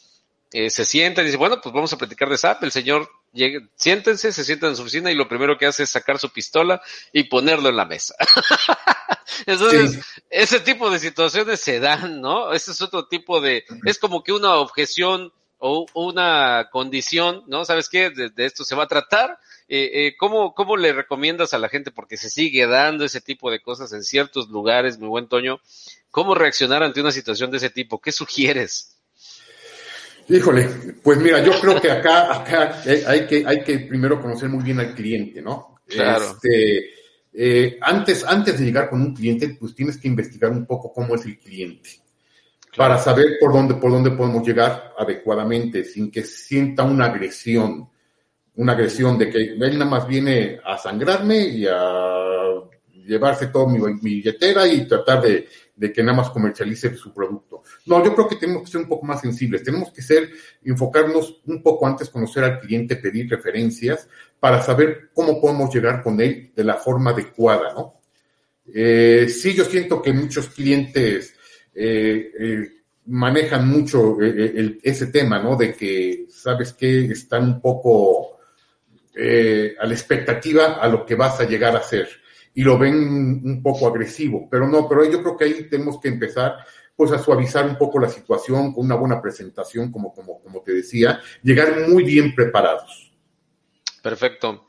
Eh, se sientan y dice, bueno, pues vamos a platicar de SAP. El señor llega, siéntense, se sientan en su oficina y lo primero que hace es sacar su pistola y ponerlo en la mesa. [LAUGHS] Entonces, ese tipo de situaciones se dan, ¿no? Ese es otro tipo de, es como que una objeción o una condición, ¿no? ¿Sabes qué? De, esto se va a tratar. Eh, eh, ¿cómo, ¿Cómo le recomiendas a la gente? Porque se sigue dando ese tipo de cosas en ciertos lugares, mi buen Toño. ¿Cómo reaccionar ante una situación de ese tipo? ¿Qué sugieres? Híjole, pues mira, yo creo que acá, acá hay que, hay que primero conocer muy bien al cliente, ¿no? Claro. Este, eh, antes, antes de llegar con un cliente, pues tienes que investigar un poco cómo es el cliente para saber por dónde, por dónde podemos llegar adecuadamente, sin que sienta una agresión, una agresión de que él nada más viene a sangrarme y a llevarse todo mi, billetera y tratar de, de, que nada más comercialice su producto. No, yo creo que tenemos que ser un poco más sensibles, tenemos que ser, enfocarnos un poco antes, conocer al cliente, pedir referencias para saber cómo podemos llegar con él de la forma adecuada, ¿no? Eh, sí, yo siento que muchos clientes eh, eh, manejan mucho eh, ese tema, ¿no? De que, ¿sabes qué? Están un poco a la expectativa a lo que vas a llegar a hacer y lo ven un poco agresivo, pero no, pero yo creo que ahí tenemos que empezar pues a suavizar un poco la situación con una buena presentación, como, como, como te decía, llegar muy bien preparados. Perfecto.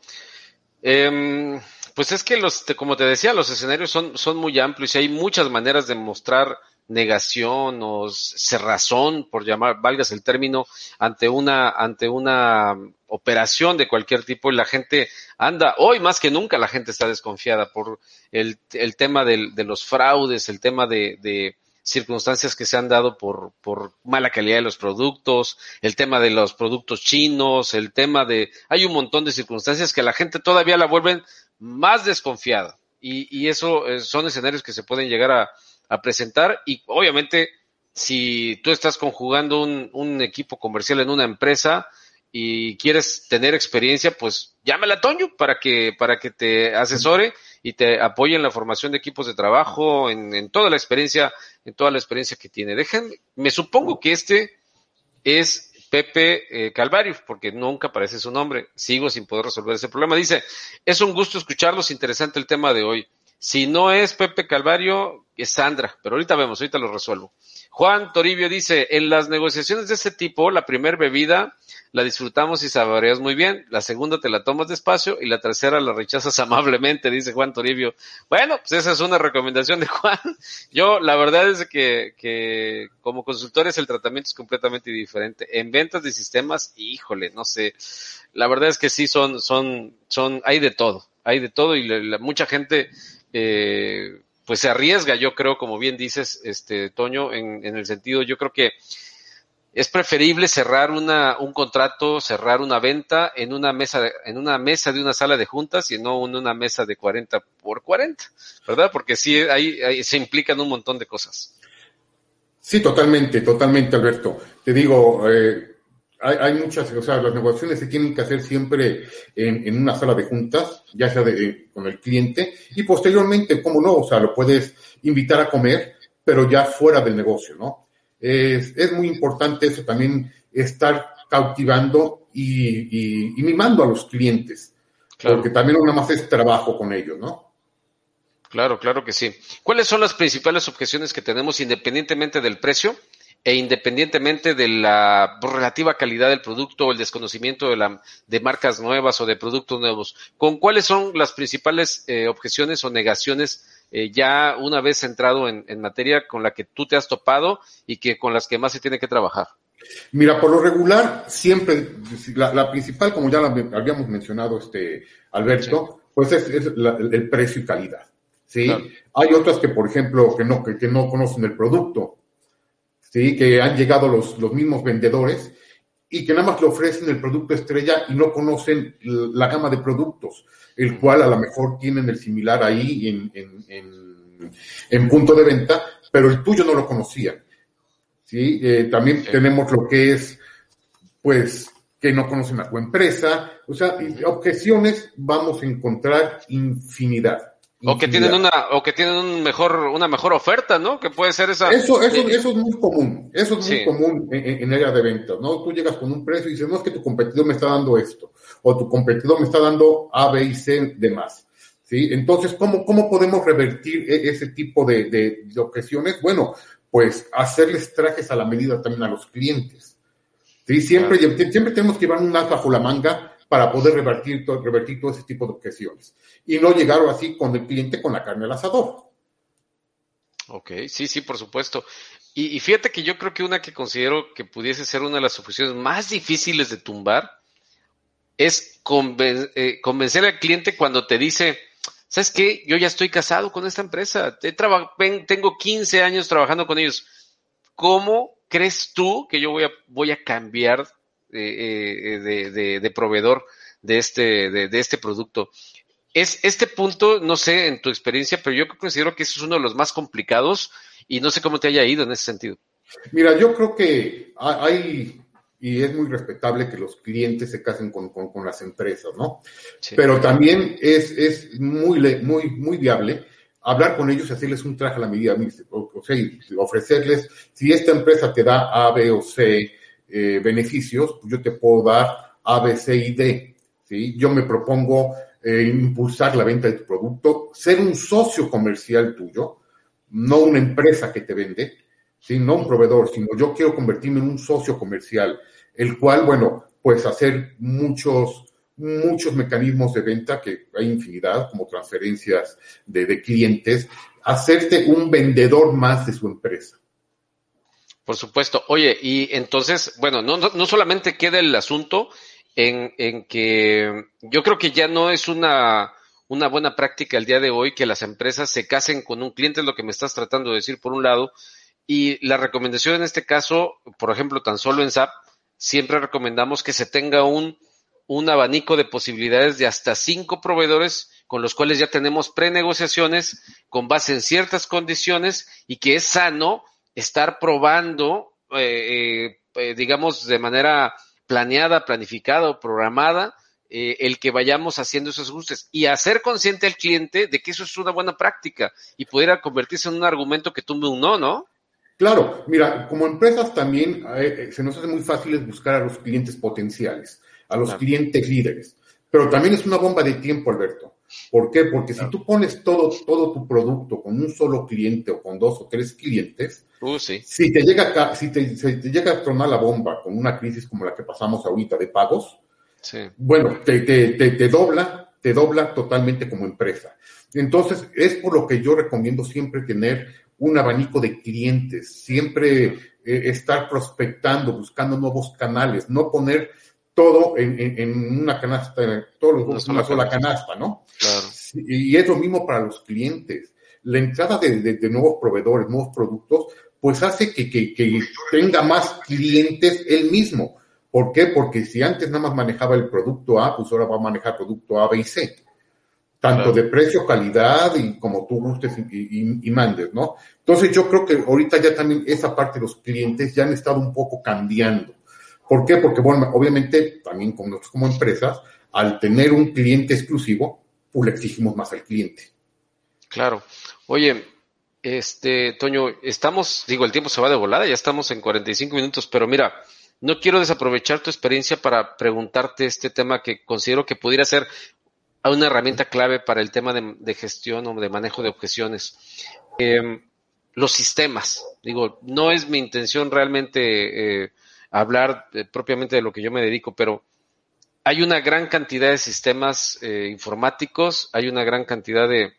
Em, pues es que los, como te decía, los escenarios son, son muy amplios y hay muchas maneras de mostrar negación o cerrazón, por llamar, valgas el término, ante una, ante una operación de cualquier tipo y la gente anda, hoy más que nunca la gente está desconfiada por el, el tema del, de los fraudes, el tema de, de, circunstancias que se han dado por, por mala calidad de los productos, el tema de los productos chinos, el tema de, hay un montón de circunstancias que la gente todavía la vuelven más desconfiada. Y, y eso eh, son escenarios que se pueden llegar a, a presentar y obviamente si tú estás conjugando un, un, equipo comercial en una empresa y quieres tener experiencia, pues llámale a Toño para que, para que te asesore y te apoye en la formación de equipos de trabajo, en, en toda la experiencia, en toda la experiencia que tiene. Dejen, me supongo que este es Pepe eh, Calvario, porque nunca aparece su nombre. Sigo sin poder resolver ese problema. Dice, es un gusto escucharlos, interesante el tema de hoy. Si no es Pepe Calvario, es Sandra, pero ahorita vemos, ahorita lo resuelvo. Juan Toribio dice, en las negociaciones de ese tipo, la primera bebida la disfrutamos y saboreas muy bien, la segunda te la tomas despacio y la tercera la rechazas [LAUGHS] amablemente, dice Juan Toribio. Bueno, pues esa es una recomendación de Juan. [LAUGHS] Yo, la verdad es que, que como consultores el tratamiento es completamente diferente. En ventas de sistemas, híjole, no sé. La verdad es que sí son, son, son, hay de todo, hay de todo y la, mucha gente eh, pues se arriesga, yo creo, como bien dices, este Toño, en, en el sentido, yo creo que es preferible cerrar una, un contrato, cerrar una venta en una mesa, de, en una mesa de una sala de juntas y no en una mesa de 40 por 40, ¿verdad? Porque sí, ahí, ahí se implican un montón de cosas. Sí, totalmente, totalmente, Alberto. Te digo, eh, hay, hay, muchas, o sea, las negociaciones se tienen que hacer siempre en, en una sala de juntas, ya sea de, con el cliente, y posteriormente, ¿cómo no? O sea, lo puedes invitar a comer, pero ya fuera del negocio, ¿no? Es, es muy importante eso también, estar cautivando y, y, y mimando a los clientes, claro. porque también nada más es trabajo con ellos, ¿no? Claro, claro que sí. ¿Cuáles son las principales objeciones que tenemos independientemente del precio? E independientemente de la relativa calidad del producto o el desconocimiento de, la, de marcas nuevas o de productos nuevos, ¿con cuáles son las principales eh, objeciones o negaciones eh, ya una vez entrado en, en, materia con la que tú te has topado y que con las que más se tiene que trabajar? Mira, por lo regular, siempre, la, la principal, como ya la habíamos mencionado, este Alberto, sí. pues es, es la, el precio y calidad. ¿sí? Claro. Hay otras que, por ejemplo, que no, que, que no conocen el producto ¿sí? que han llegado los, los mismos vendedores y que nada más le ofrecen el producto estrella y no conocen la gama de productos, el cual a lo mejor tienen el similar ahí en, en, en, en punto de venta, pero el tuyo no lo conocían. ¿sí? Eh, también sí. tenemos lo que es, pues, que no conocen a tu empresa, o sea, objeciones vamos a encontrar infinidad. O que tienen una, o que tienen un mejor, una mejor oferta, ¿no? Que puede ser esa. Eso, eso, eso es muy común. Eso es muy común en, en área de ventas, ¿no? Tú llegas con un precio y dices, no es que tu competidor me está dando esto, o tu competidor me está dando A, B y C de más. ¿Sí? Entonces, ¿cómo, cómo podemos revertir e, ese tipo de, de, de objeciones? Bueno, pues hacerles trajes a la medida también a los clientes. ¿Sí? Siempre, claro. siempre tenemos que llevar un as bajo la manga para poder revertir revertir todo ese tipo de objeciones. Y no llegar así con el cliente con la carne al asador. Ok, sí, sí, por supuesto. Y, y, fíjate que yo creo que una que considero que pudiese ser una de las objeciones más difíciles de tumbar es conven eh, convencer al cliente cuando te dice, ¿sabes qué? Yo ya estoy casado con esta empresa, He tengo 15 años trabajando con ellos. ¿Cómo crees tú que yo voy a, voy a cambiar eh, de, de, de, proveedor de este, de, de, este producto. Es este punto, no sé en tu experiencia, pero yo considero que eso es uno de los más complicados y no sé cómo te haya ido en ese sentido. Mira, yo creo que hay, y es muy respetable que los clientes se casen con, con, con las empresas, ¿no? Sí. Pero también es, es muy, muy, muy viable hablar con ellos y hacerles un traje a la medida, o, sea, ofrecerles, si esta empresa te da A, B o C eh, beneficios, pues yo te puedo dar A, B, C y D. ¿sí? Yo me propongo eh, impulsar la venta de tu producto, ser un socio comercial tuyo, no una empresa que te vende, ¿sí? no un proveedor, sino yo quiero convertirme en un socio comercial, el cual, bueno, pues hacer muchos muchos mecanismos de venta, que hay infinidad, como transferencias de, clientes, hacerte un vendedor más de su empresa. Por supuesto. Oye, y entonces, bueno, no, no solamente queda el asunto en, en, que yo creo que ya no es una, una buena práctica el día de hoy que las empresas se casen con un cliente, es lo que me estás tratando de decir por un lado, y la recomendación en este caso, por ejemplo, tan solo en SAP, siempre recomendamos que se tenga un un abanico de posibilidades de hasta cinco proveedores con los cuales ya tenemos prenegociaciones con base en ciertas condiciones y que es sano estar probando, eh, eh, eh, digamos, de manera planeada, planificada o programada, el que vayamos haciendo esos ajustes y hacer consciente al cliente de que eso es una buena práctica y pudiera convertirse en un argumento que tumbe un no, ¿no? Claro, mira, como empresas también se nos hace muy fácil buscar a los clientes potenciales a los clientes líderes. Pero también es una bomba de tiempo, Alberto. ¿Por qué? Porque si tú pones todo, todo tu producto con un solo cliente o con dos o tres clientes, uh, sí. si, te llega, si, te, te llega a tronar la bomba con una crisis como la que pasamos ahorita de pagos, bueno, te, te, te, dobla, te dobla totalmente como empresa. Entonces, es por lo que yo recomiendo siempre tener un abanico de clientes, siempre eh, estar prospectando, buscando nuevos canales, no poner todo en, una canasta, todos los en una sola canasta, ¿no? Claro. Y es lo mismo para los clientes. La entrada de, nuevos proveedores, nuevos productos, pues hace que, que, tenga más clientes él mismo. ¿Por qué? Porque si antes nada más manejaba el producto A, pues ahora va a manejar producto A, B y C. Tanto de precio, calidad y como tú gustes y, y, mandes, ¿no? Entonces yo creo que ahorita ya también esa parte de los clientes ya han estado un poco cambiando. ¿Por qué? Porque, bueno, obviamente, también como nosotros como empresas, al tener un cliente exclusivo, pues le más al cliente. Claro. Oye, este, Toño, estamos, digo, el tiempo se va de volada, ya estamos en 45 minutos, pero mira, no quiero desaprovechar tu experiencia para preguntarte este tema que considero que pudiera ser una herramienta clave para el tema de, gestión o de manejo de objeciones. Em, los sistemas. Digo, no es mi intención realmente eh, hablar propiamente de lo que yo me dedico, pero hay una gran cantidad de sistemas eh, informáticos, hay una gran cantidad de,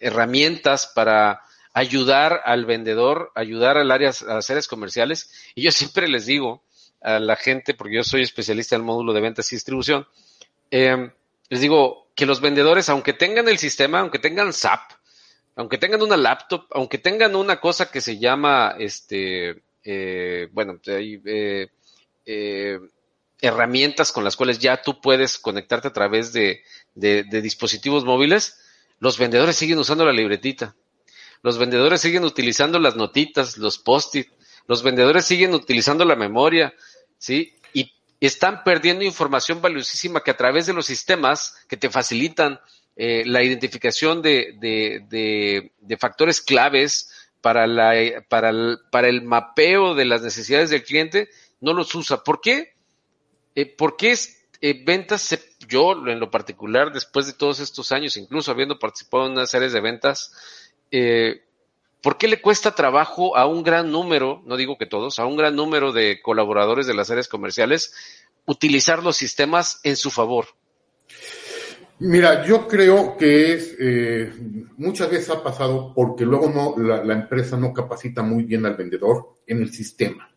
herramientas para ayudar al vendedor, ayudar al área, a las áreas comerciales. Y yo siempre les digo a la gente, porque yo soy especialista en módulo de ventas y distribución, eh, les digo que los vendedores, aunque tengan el sistema, aunque tengan SAP, aunque tengan una laptop, aunque tengan una cosa que se llama este eh, bueno, eh, eh, herramientas con las cuales ya tú puedes conectarte a través de, dispositivos móviles, los vendedores siguen usando la libretita. Los vendedores siguen utilizando las notitas, los post-it. Los vendedores siguen utilizando la memoria, ¿sí? Y están perdiendo información valiosísima que a través de los sistemas que te facilitan la identificación de, de, factores claves, para, la, para, el, para el mapeo de las necesidades del cliente, no los usa. ¿Por qué? Eh, porque es, eh, ventas, yo en lo particular, después de todos estos años, incluso habiendo participado en unas series de ventas, eh, ¿por qué le cuesta trabajo a un gran número, no digo que todos, a un gran número de colaboradores de las áreas comerciales utilizar los sistemas en su favor? Mira, yo creo que es, eh, muchas veces ha pasado porque luego no, la, empresa no capacita muy bien al vendedor en el sistema.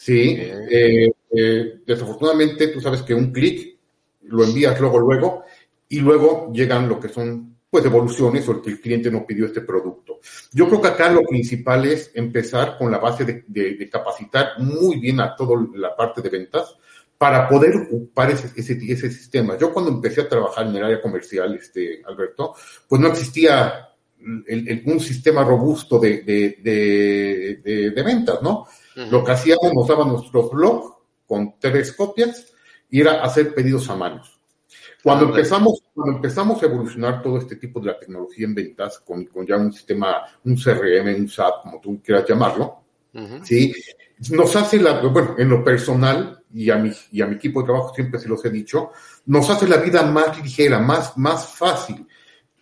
Sí, eh, eh, desafortunadamente tú sabes que un clic lo envías luego, luego, y luego llegan lo que son pues devoluciones o el que el cliente no pidió este producto. Yo creo que acá lo principal es empezar con la base de, de capacitar muy bien a toda la parte de ventas, para poder ocupar ese, ese, sistema. Yo cuando empecé a trabajar en el área comercial, este, Alberto, pues no existía un sistema robusto de, de, de, ventas, ¿no? Lo que hacíamos, nos daban nuestros blogs con tres copias y era hacer pedidos a manos. Cuando empezamos, cuando empezamos a evolucionar todo este tipo de la tecnología en ventas, con, con ya un sistema, un CRM, un SAP, como tú quieras llamarlo, ¿sí? Nos hace la, bueno, en lo personal, y a mi, y a mi equipo de trabajo siempre se los he dicho, nos hace la vida más ligera, más, más fácil.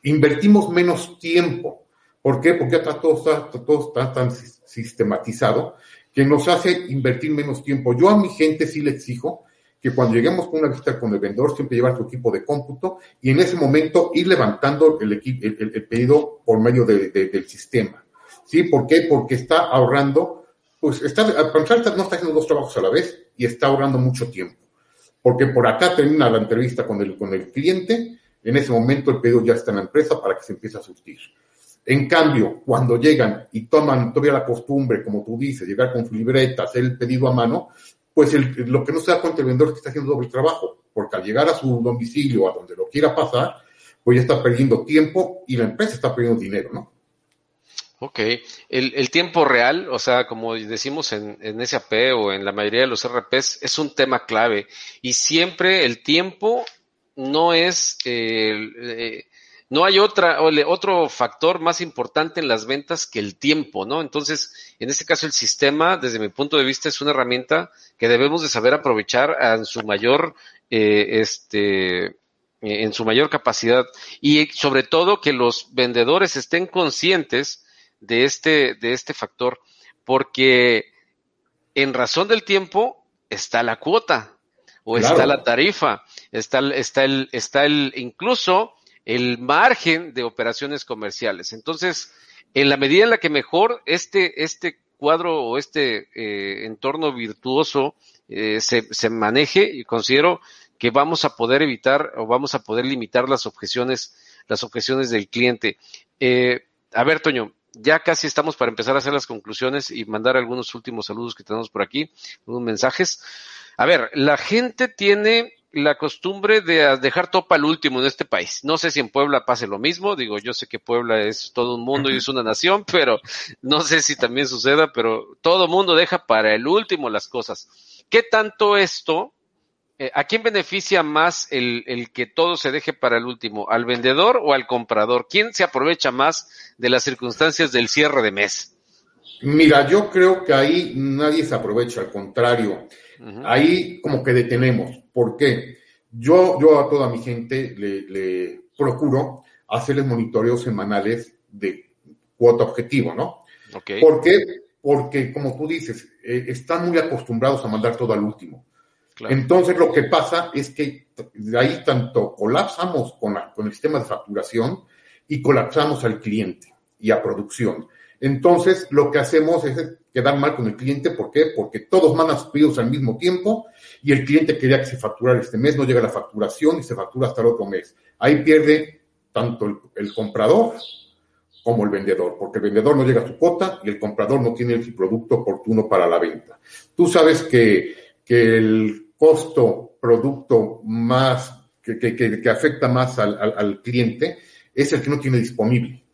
Invertimos menos tiempo. ¿Por qué? Porque todo está, todo está tan sistematizado que nos hace invertir menos tiempo. Yo a mi gente sí le exijo que cuando lleguemos con una visita con el vendedor, siempre llevar su equipo de cómputo y en ese momento ir levantando el, pedido por medio del sistema. ¿Sí? ¿Por qué? Porque está ahorrando, pues está, no está haciendo dos trabajos a la vez y está ahorrando mucho tiempo. Porque por acá termina la entrevista con el, con el cliente, en ese momento el pedido ya está en la empresa para que se empiece a surtir. En cambio, cuando llegan y toman todavía la costumbre, como tú dices, llegar con su libreta, hacer el pedido a mano, pues lo que no se da cuenta el vendedor es que está haciendo doble trabajo, porque al llegar a su domicilio, a donde lo quiera pasar, pues ya está perdiendo tiempo y la empresa está perdiendo dinero, ¿no? Ok, el, tiempo real, o sea, como decimos en, en, SAP o en la mayoría de los RPs, es un tema clave y siempre el tiempo no es eh, no hay otra, otro factor más importante en las ventas que el tiempo, ¿no? Entonces, en este caso, el sistema, desde mi punto de vista, es una herramienta que debemos de saber aprovechar en su mayor, eh, este, en su mayor capacidad y sobre todo que los vendedores estén conscientes de este, de este factor, porque en razón del tiempo está la cuota o está la tarifa, está, está el, está el, incluso el margen de operaciones comerciales. Entonces, en la medida en la que mejor este, este cuadro o este eh, entorno virtuoso eh, se, se, maneje, considero que vamos a poder evitar o vamos a poder limitar las objeciones, las objeciones del cliente. Eh, a ver, Toño, ya casi estamos para empezar a hacer las conclusiones y mandar algunos últimos saludos que tenemos por aquí, unos mensajes. A ver, la gente tiene la costumbre de dejar todo para el último en este país. No sé si en Puebla pase lo mismo, digo, yo sé que Puebla es todo un mundo y es una nación, [LAUGHS] pero no sé si también suceda, pero todo mundo deja para el último las cosas. ¿Qué tanto esto, eh, a quién beneficia más el, el que todo se deje para el último? ¿Al vendedor o al comprador? ¿Quién se aprovecha más de las circunstancias del cierre de mes? Mira, yo creo que ahí nadie se aprovecha, al contrario. Ahí como que detenemos. ¿Por qué? Yo, yo a toda mi gente le, procuro hacerles monitoreos semanales de cuota objetivo, ¿no? ¿Por qué? Porque, como tú dices, eh, están muy acostumbrados a mandar todo al último. Entonces, lo que pasa es que de ahí tanto colapsamos con, con el sistema de facturación y colapsamos al cliente y a producción. Entonces, lo que hacemos es quedar mal con el cliente. ¿Por qué? Porque todos mandan sus pedidos al mismo tiempo y el cliente quería que se facturara este mes, no llega la facturación y se factura hasta el otro mes. Ahí pierde tanto el, comprador como el vendedor, porque el vendedor no llega a su cuota y el comprador no tiene el producto oportuno para la venta. Tú sabes que, que el costo producto más que, que, que afecta más al, al, al cliente es el que no tiene disponible.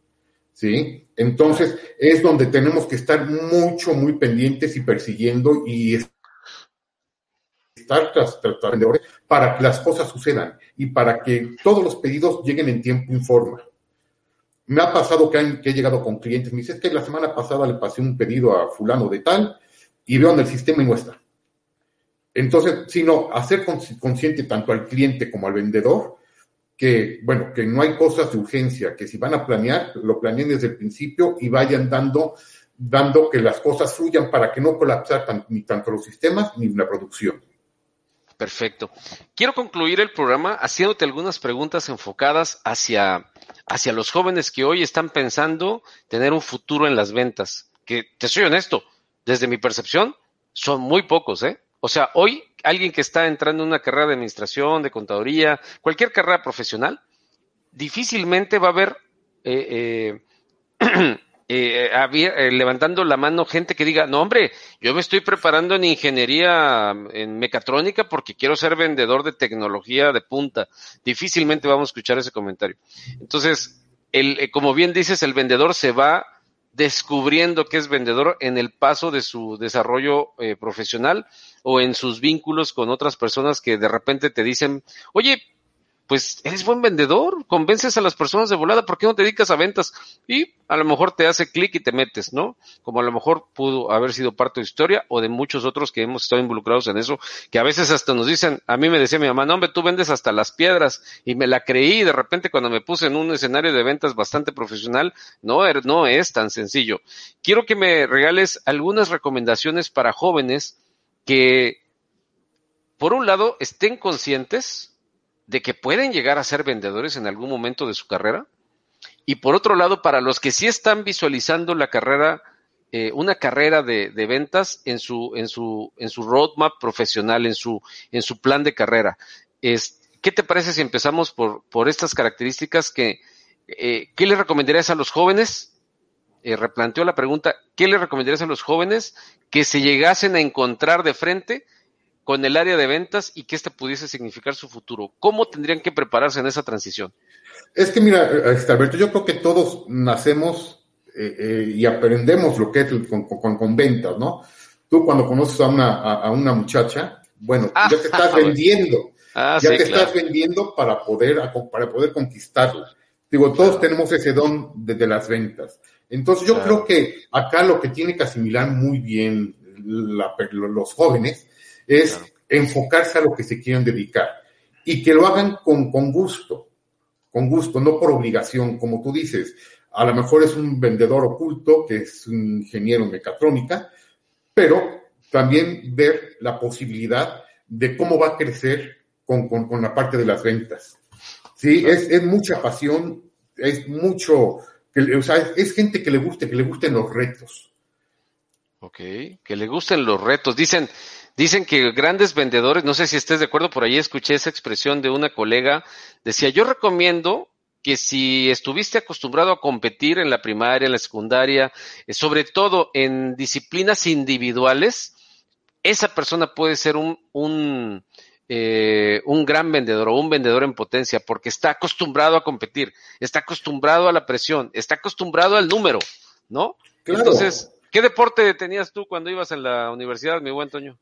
¿Sí? Entonces es donde tenemos que estar mucho, muy pendientes y persiguiendo y estar tras, vendedores para que las cosas sucedan y para que todos los pedidos lleguen en tiempo y forma. Me ha pasado que, han, que he llegado con clientes, me dice, es que la semana pasada le pasé un pedido a fulano de tal y veo en el sistema y no está. Entonces, sino hacer consciente tanto al cliente como al vendedor que, bueno, que no hay cosas de urgencia, que si van a planear, lo planeen desde el principio y vayan dando, dando que las cosas fluyan para que no colapsar ni tanto los sistemas ni la producción. Perfecto. Quiero concluir el programa haciéndote algunas preguntas enfocadas hacia, hacia los jóvenes que hoy están pensando tener un futuro en las ventas. Que te soy honesto, desde mi percepción, son muy pocos, ¿eh? O sea, hoy alguien que está entrando en una carrera de administración, de contaduría, cualquier carrera profesional, difícilmente va a haber eh, eh, [CLEARS THROAT] eh, levantando la mano gente que diga, no hombre, yo me estoy preparando en ingeniería, en mecatrónica porque quiero ser vendedor de tecnología de punta. Difícilmente vamos a escuchar ese comentario. Entonces, el, como bien dices, el vendedor se va descubriendo que es vendedor en el paso de su desarrollo profesional o en sus vínculos con otras personas que de repente te dicen, oye, pues eres buen vendedor, convences a las personas de volada, ¿por qué no te dedicas a ventas? Y a lo mejor te hace clic y te metes, ¿no? Como a lo mejor pudo haber sido parte de historia o de muchos otros que hemos estado involucrados en eso, que a veces hasta nos dicen, a mí me decía mi mamá, no, hombre, tú vendes hasta las piedras, y me la creí, y de repente cuando me puse en un escenario de ventas bastante profesional, no, er, no es tan sencillo. Quiero que me regales algunas recomendaciones para jóvenes que, por un lado, estén conscientes, de que pueden llegar a ser vendedores en algún momento de su carrera. Y por otro lado, para los que sí están visualizando la carrera, eh, una carrera de, ventas en su, en su, en su roadmap profesional, en su, en su plan de carrera. Es, ¿Qué te parece si empezamos por, por estas características que, eh, ¿qué le recomendarías a los jóvenes? Eh, replanteó la pregunta, ¿qué le recomendarías a los jóvenes que se llegasen a encontrar de frente con el área de ventas y que este pudiese significar su futuro. ¿Cómo tendrían que prepararse en esa transición? Es que mira, este, Alberto, yo creo que todos nacemos eh, eh, y aprendemos lo que es con, ventas, ¿no? Tú cuando conoces a una, a, una muchacha, bueno, ya te estás ah, vendiendo, ah, ya te estás [LAUGHS] vendiendo para poder, para poder conquistarla. Digo, todos tenemos ese don de, las ventas. Entonces yo creo que acá lo que tiene que asimilar muy bien los jóvenes es enfocarse a lo que se quieren dedicar y que lo hagan con, con gusto, con gusto, no por obligación, como tú dices. A lo mejor es un vendedor oculto, que es un ingeniero en mecatrónica, pero también ver la posibilidad de cómo va a crecer con, con, la parte de las ventas. Sí, es, es mucha pasión, es mucho, o sea, es gente que le guste, que le gusten los retos. Ok, que le gusten los retos. Dicen, Dicen que grandes vendedores, no sé si estés de acuerdo, por ahí escuché esa expresión de una colega, decía, yo recomiendo que si estuviste acostumbrado a competir en la primaria, en la secundaria, eh, sobre todo en disciplinas individuales, esa persona puede ser un, un, eh, un gran vendedor o un vendedor en potencia porque está acostumbrado a competir, está acostumbrado a la presión, está acostumbrado al número, ¿no? Entonces, ¿qué deporte tenías tú cuando ibas en la universidad, mi buen Toño?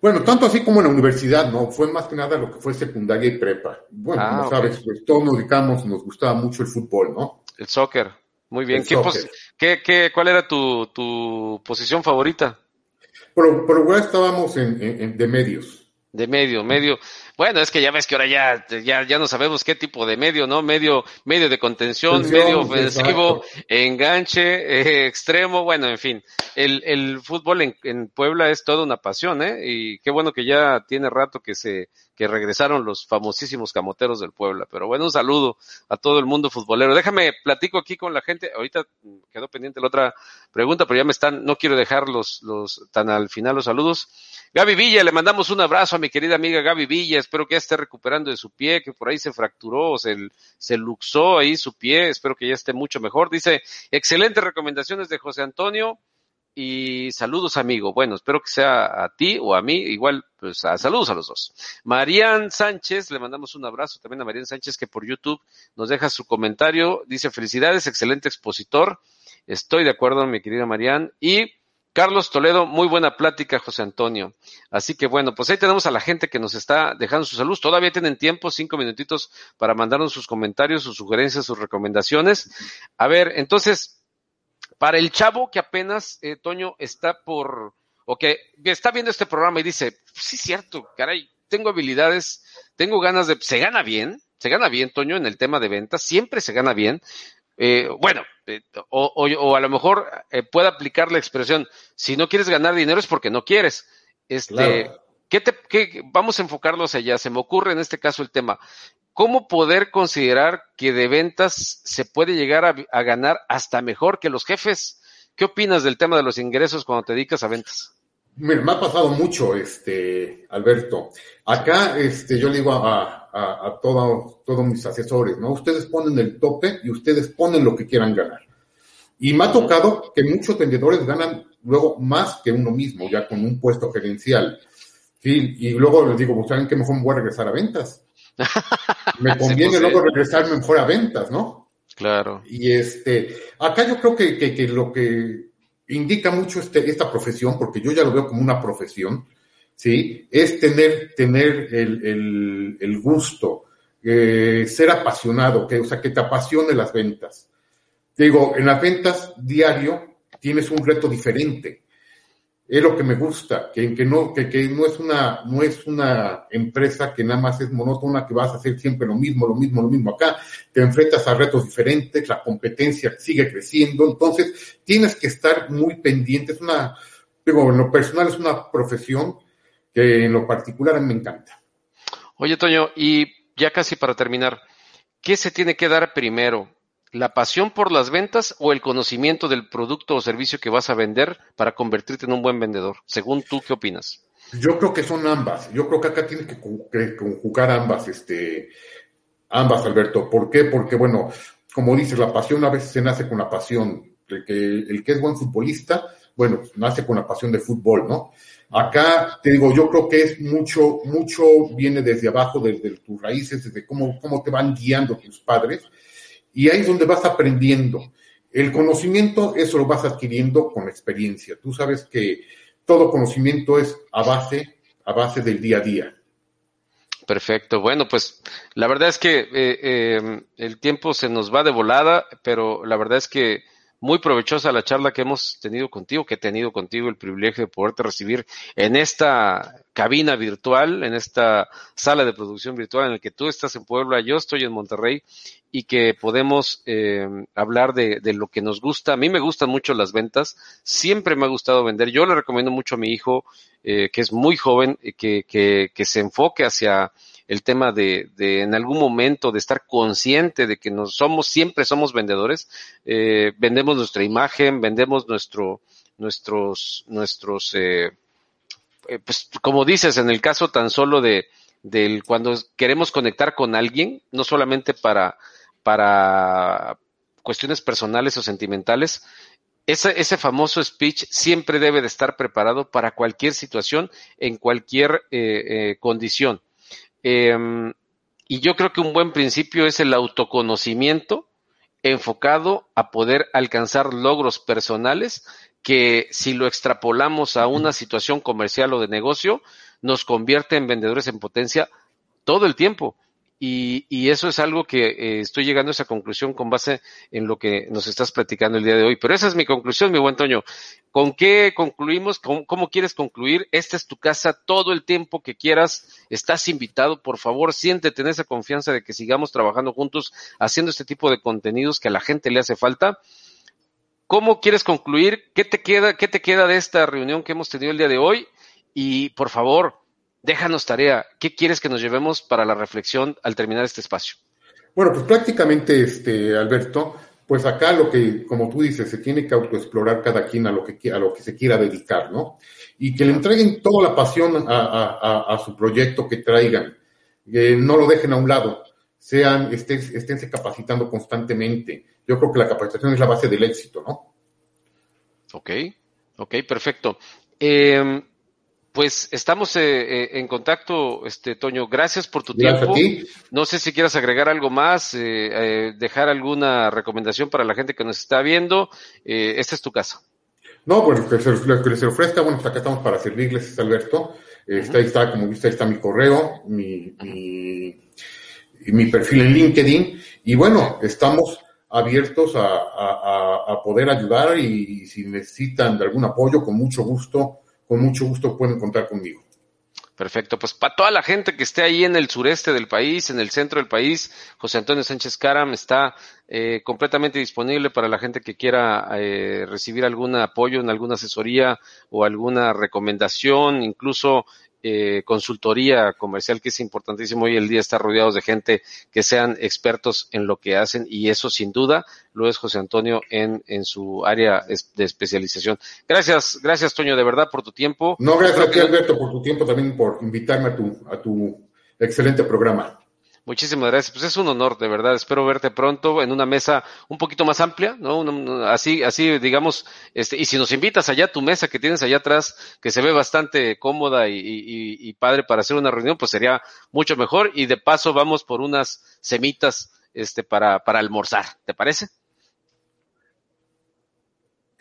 Bueno, tanto así como en la universidad, ¿no? Fue más que nada lo que fue secundaria y prepa. Bueno, como ah, sabes, pues todos nos dedicamos, nos gustaba mucho el fútbol, ¿no? El soccer. Muy bien. ¿Qué, qué, cuál era tu, tu posición favorita? Pero, pero estábamos en, de medios. De medio, medio. Bueno, es que ya ves que ahora ya, ya, ya no sabemos qué tipo de medio, ¿no? Medio, medio de contención, medio ofensivo, enganche, eh, extremo, bueno, en fin. El, el fútbol en, en, Puebla es toda una pasión, ¿eh? Y qué bueno que ya tiene rato que se, que regresaron los famosísimos camoteros del Puebla. Pero bueno, un saludo a todo el mundo futbolero. Déjame platico aquí con la gente. Ahorita quedó pendiente la otra pregunta, pero ya me están, no quiero dejar los, los, tan al final los saludos. Gaby Villa, le mandamos un abrazo a mi querida amiga Gaby Villa, espero que ya esté recuperando de su pie, que por ahí se fracturó, se, se luxó ahí su pie, espero que ya esté mucho mejor. Dice, excelentes recomendaciones de José Antonio y saludos amigo. Bueno, espero que sea a ti o a mí, igual, pues a, saludos a los dos. Marian Sánchez, le mandamos un abrazo también a Marian Sánchez que por YouTube nos deja su comentario, dice felicidades, excelente expositor. Estoy de acuerdo, mi querida Marian. Y Carlos Toledo, muy buena plática, José Antonio. Así que bueno, pues ahí tenemos a la gente que nos está dejando su salud. Todavía tienen tiempo, cinco minutitos para mandarnos sus comentarios, sus sugerencias, sus recomendaciones. A ver, entonces, para el chavo que apenas, eh, Toño, está por, o que está viendo este programa y dice, sí, cierto, caray, tengo habilidades, tengo ganas de, se gana bien, se gana bien, Toño, en el tema de ventas, siempre se gana bien. Eh, bueno, eh, o, o, a lo mejor eh, puede aplicar la expresión, si no quieres ganar dinero es porque no quieres. Este, ¿qué te, qué, vamos a enfocarlos allá. Se me ocurre en este caso el tema. ¿Cómo poder considerar que de ventas se puede llegar a, a ganar hasta mejor que los jefes? ¿Qué opinas del tema de los ingresos cuando te dedicas a ventas? Mira, me ha pasado mucho, este, Alberto. Acá, este, yo le digo a, a, a todos mis asesores, ¿no? Ustedes ponen el tope y ustedes ponen lo que quieran ganar. Y me ha tocado que muchos vendedores ganan luego más que uno mismo, ya con un puesto gerencial. Sí, y luego les digo, pues, ¿saben qué mejor me voy a regresar a ventas? [LAUGHS] Me conviene pues, luego regresarme mejor a ventas, ¿no? Claro. Y este, acá yo creo que, que, que lo que indica mucho este, esta profesión, porque yo ya lo veo como una profesión, ¿sí? Es tener, tener el, el, gusto, eh, ser apasionado, que, o sea, que te apasione las ventas. Digo, en las ventas diario tienes un reto diferente. Es lo que me gusta, que, que no, que, que, no es una, no es una empresa que nada más es monótona, que vas a hacer siempre lo mismo, lo mismo, lo mismo. Acá te enfrentas a retos diferentes, la competencia sigue creciendo, entonces tienes que estar muy pendiente. Es una, digo, en lo personal es una profesión que en lo particular me encanta. Oye, Toño, y ya casi para terminar, ¿qué se tiene que dar primero? ¿La pasión por las ventas o el conocimiento del producto o servicio que vas a vender para convertirte en un buen vendedor? Según tú, ¿qué opinas? Yo creo que son ambas. Yo creo que acá tiene que conjugar ambas, este, ambas, Alberto. ¿Por qué? Porque, bueno, como dices, la pasión a veces se nace con la pasión. El que, el que es buen futbolista, bueno, nace con la pasión de fútbol, ¿no? Acá, te digo, yo creo que es mucho, mucho viene desde abajo, desde tus raíces, desde cómo, cómo te van guiando tus padres, y ahí es donde vas aprendiendo. El conocimiento, eso lo vas adquiriendo con experiencia. Tú sabes que todo conocimiento es a base, a base del día a día. Perfecto. Bueno, pues la verdad es que eh, eh, el tiempo se nos va de volada, pero la verdad es que muy provechosa la charla que hemos tenido contigo, que he tenido contigo el privilegio de poderte recibir en esta cabina virtual, en esta sala de producción virtual en la que tú estás en Puebla, yo estoy en Monterrey y que podemos eh, hablar de, de, lo que nos gusta. A mí me gustan mucho las ventas, siempre me ha gustado vender. Yo le recomiendo mucho a mi hijo, eh, que es muy joven, que, que, que se enfoque hacia el tema de, en algún momento de estar consciente de que nos somos, siempre somos vendedores, eh, vendemos nuestra imagen, vendemos nuestro, nuestros, nuestros, eh, eh, pues como dices, en el caso tan solo de, del cuando queremos conectar con alguien, no solamente para, para cuestiones personales o sentimentales, ese, ese, famoso speech siempre debe de estar preparado para cualquier situación, en cualquier eh, eh, condición. Eh, y yo creo que un buen principio es el autoconocimiento enfocado a poder alcanzar logros personales que si lo extrapolamos a una situación comercial o de negocio, nos convierte en vendedores en potencia todo el tiempo. Y, eso es algo que eh, estoy llegando a esa conclusión con base en lo que nos estás platicando el día de hoy. Pero esa es mi conclusión, mi buen Toño. ¿Con qué concluimos? ¿Cómo, ¿Cómo, quieres concluir? Esta es tu casa todo el tiempo que quieras. Estás invitado. Por favor, siéntete en esa confianza de que sigamos trabajando juntos haciendo este tipo de contenidos que a la gente le hace falta. ¿Cómo quieres concluir? ¿Qué te queda, qué te queda de esta reunión que hemos tenido el día de hoy? Y por favor, déjanos tarea. ¿Qué quieres que nos llevemos para la reflexión al terminar este espacio? Bueno, pues prácticamente, este, Alberto, pues acá lo que, como tú dices, se tiene que autoexplorar cada quien a lo que, a lo que se quiera dedicar, ¿no? Y que le entreguen toda la pasión a, a, a su proyecto que traigan. Eh, no lo dejen a un lado. Sean, estén, esténse capacitando constantemente. Yo creo que la capacitación es la base del éxito, ¿no? Ok, ok, perfecto. Eh, pues estamos eh, eh, en contacto, este Toño. Gracias por tu Gracias tiempo. No sé si quieras agregar algo más, eh, dejar alguna recomendación para la gente que nos está viendo. esta es tu casa. No, pues que se, que se ofrezca, bueno, pues acá estamos para servirles, Alberto. Está, ahí está, como viste, ahí está mi correo, mi, mi, mi perfil en LinkedIn. Y bueno, estamos abiertos a, a, a poder ayudar y, y si necesitan de algún apoyo, con mucho gusto con mucho gusto pueden contar conmigo. Perfecto, pues para toda la gente que esté ahí en el sureste del país, en el centro del país, José Antonio Sánchez Caram está eh, completamente disponible para la gente que quiera eh, recibir algún apoyo en alguna asesoría o alguna recomendación, incluso eh, consultoría comercial, que es importantísimo hoy el día estar rodeados de gente que sean expertos en lo que hacen y eso sin duda lo es José Antonio en, en su área de especialización. Gracias, gracias Toño, de verdad por tu tiempo. No, gracias a ti Alberto por tu tiempo, también por invitarme a tu, a tu excelente programa. Muchísimas gracias. Pues es un honor, de verdad. Espero verte pronto en una mesa un poquito más amplia, ¿no? así, así, digamos, este, y si nos invitas allá a tu mesa que tienes allá atrás, que se ve bastante cómoda y, y, y padre para hacer una reunión, pues sería mucho mejor. Y de paso vamos por unas semitas, este, para, para almorzar. ¿Te parece?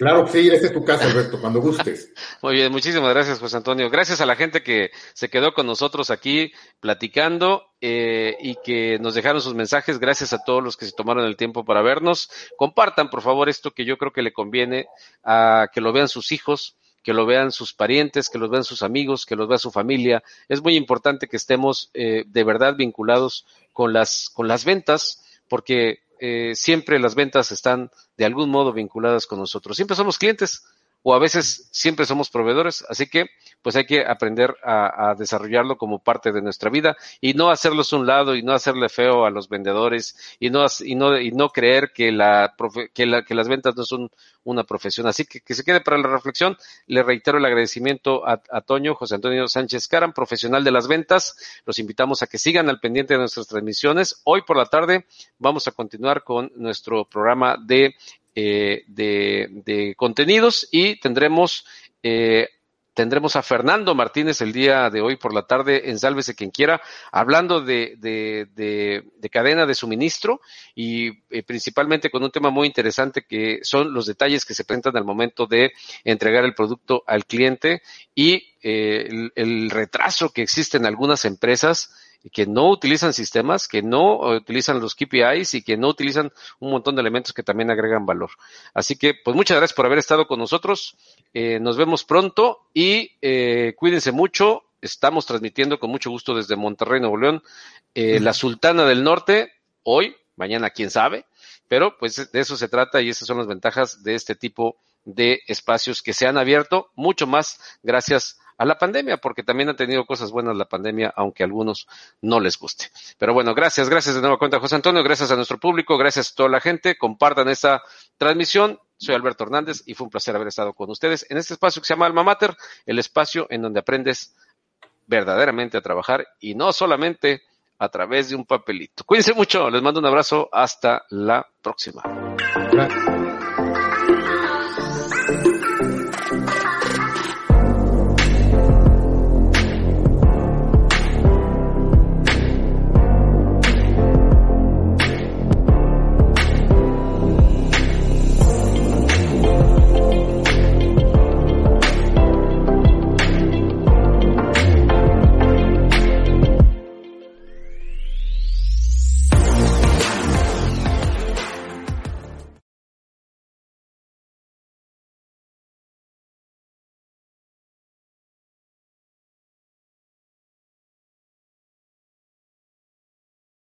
Claro que sí, este es tu casa, Alberto, cuando gustes. [LAUGHS] Muy bien, muchísimas gracias, José Antonio. Gracias a la gente que se quedó con nosotros aquí platicando eh, y que nos dejaron sus mensajes. Gracias a todos los que se tomaron el tiempo para vernos. Compartan, por favor, esto que yo creo que le conviene a que lo vean sus hijos, que lo vean sus parientes, que lo vean sus amigos, que lo vea su familia. Es muy importante que estemos eh, de verdad vinculados con las, con las ventas, porque eh, siempre las ventas están de algún modo vinculadas con nosotros. Siempre somos clientes o a veces siempre somos proveedores, así que pues hay que aprender a, desarrollarlo como parte de nuestra vida y no hacerlos un lado y no hacerle feo a los vendedores y no y no y no creer que la, que, que las ventas no son una profesión. Así que que se quede para la reflexión. Le reitero el agradecimiento a, a Toño, José Antonio Sánchez Caran, profesional de las ventas. Los invitamos a que sigan al pendiente de nuestras transmisiones. Hoy por la tarde vamos a continuar con nuestro programa de eh, de, contenidos y tendremos eh, tendremos a Fernando Martínez el día de hoy por la tarde en Sálvese quien quiera, hablando de, de, de, cadena de suministro y eh, principalmente con un tema muy interesante que son los detalles que se presentan al momento de entregar el producto al cliente y eh, el, retraso que existe en algunas empresas que no utilizan sistemas, que no utilizan los KPIs y que no utilizan un montón de elementos que también agregan valor. Así que, pues muchas gracias por haber estado con nosotros. Eh, nos vemos pronto y eh, cuídense mucho. Estamos transmitiendo con mucho gusto desde Monterrey, Nuevo León, eh, la Sultana del Norte, hoy, mañana quién sabe, pero pues de eso se trata y esas son las ventajas de este tipo de espacios que se han abierto mucho más gracias a la pandemia, porque también ha tenido cosas buenas la pandemia, aunque a algunos no les guste. Pero bueno, gracias, gracias de nuevo cuenta José Antonio, gracias a nuestro público, gracias a toda la gente, compartan esta transmisión. Soy Alberto Hernández y fue un placer haber estado con ustedes en este espacio que se llama Alma Mater, el espacio en donde aprendes verdaderamente a trabajar y no solamente a través de un papelito. Cuídense mucho, les mando un abrazo, hasta la próxima.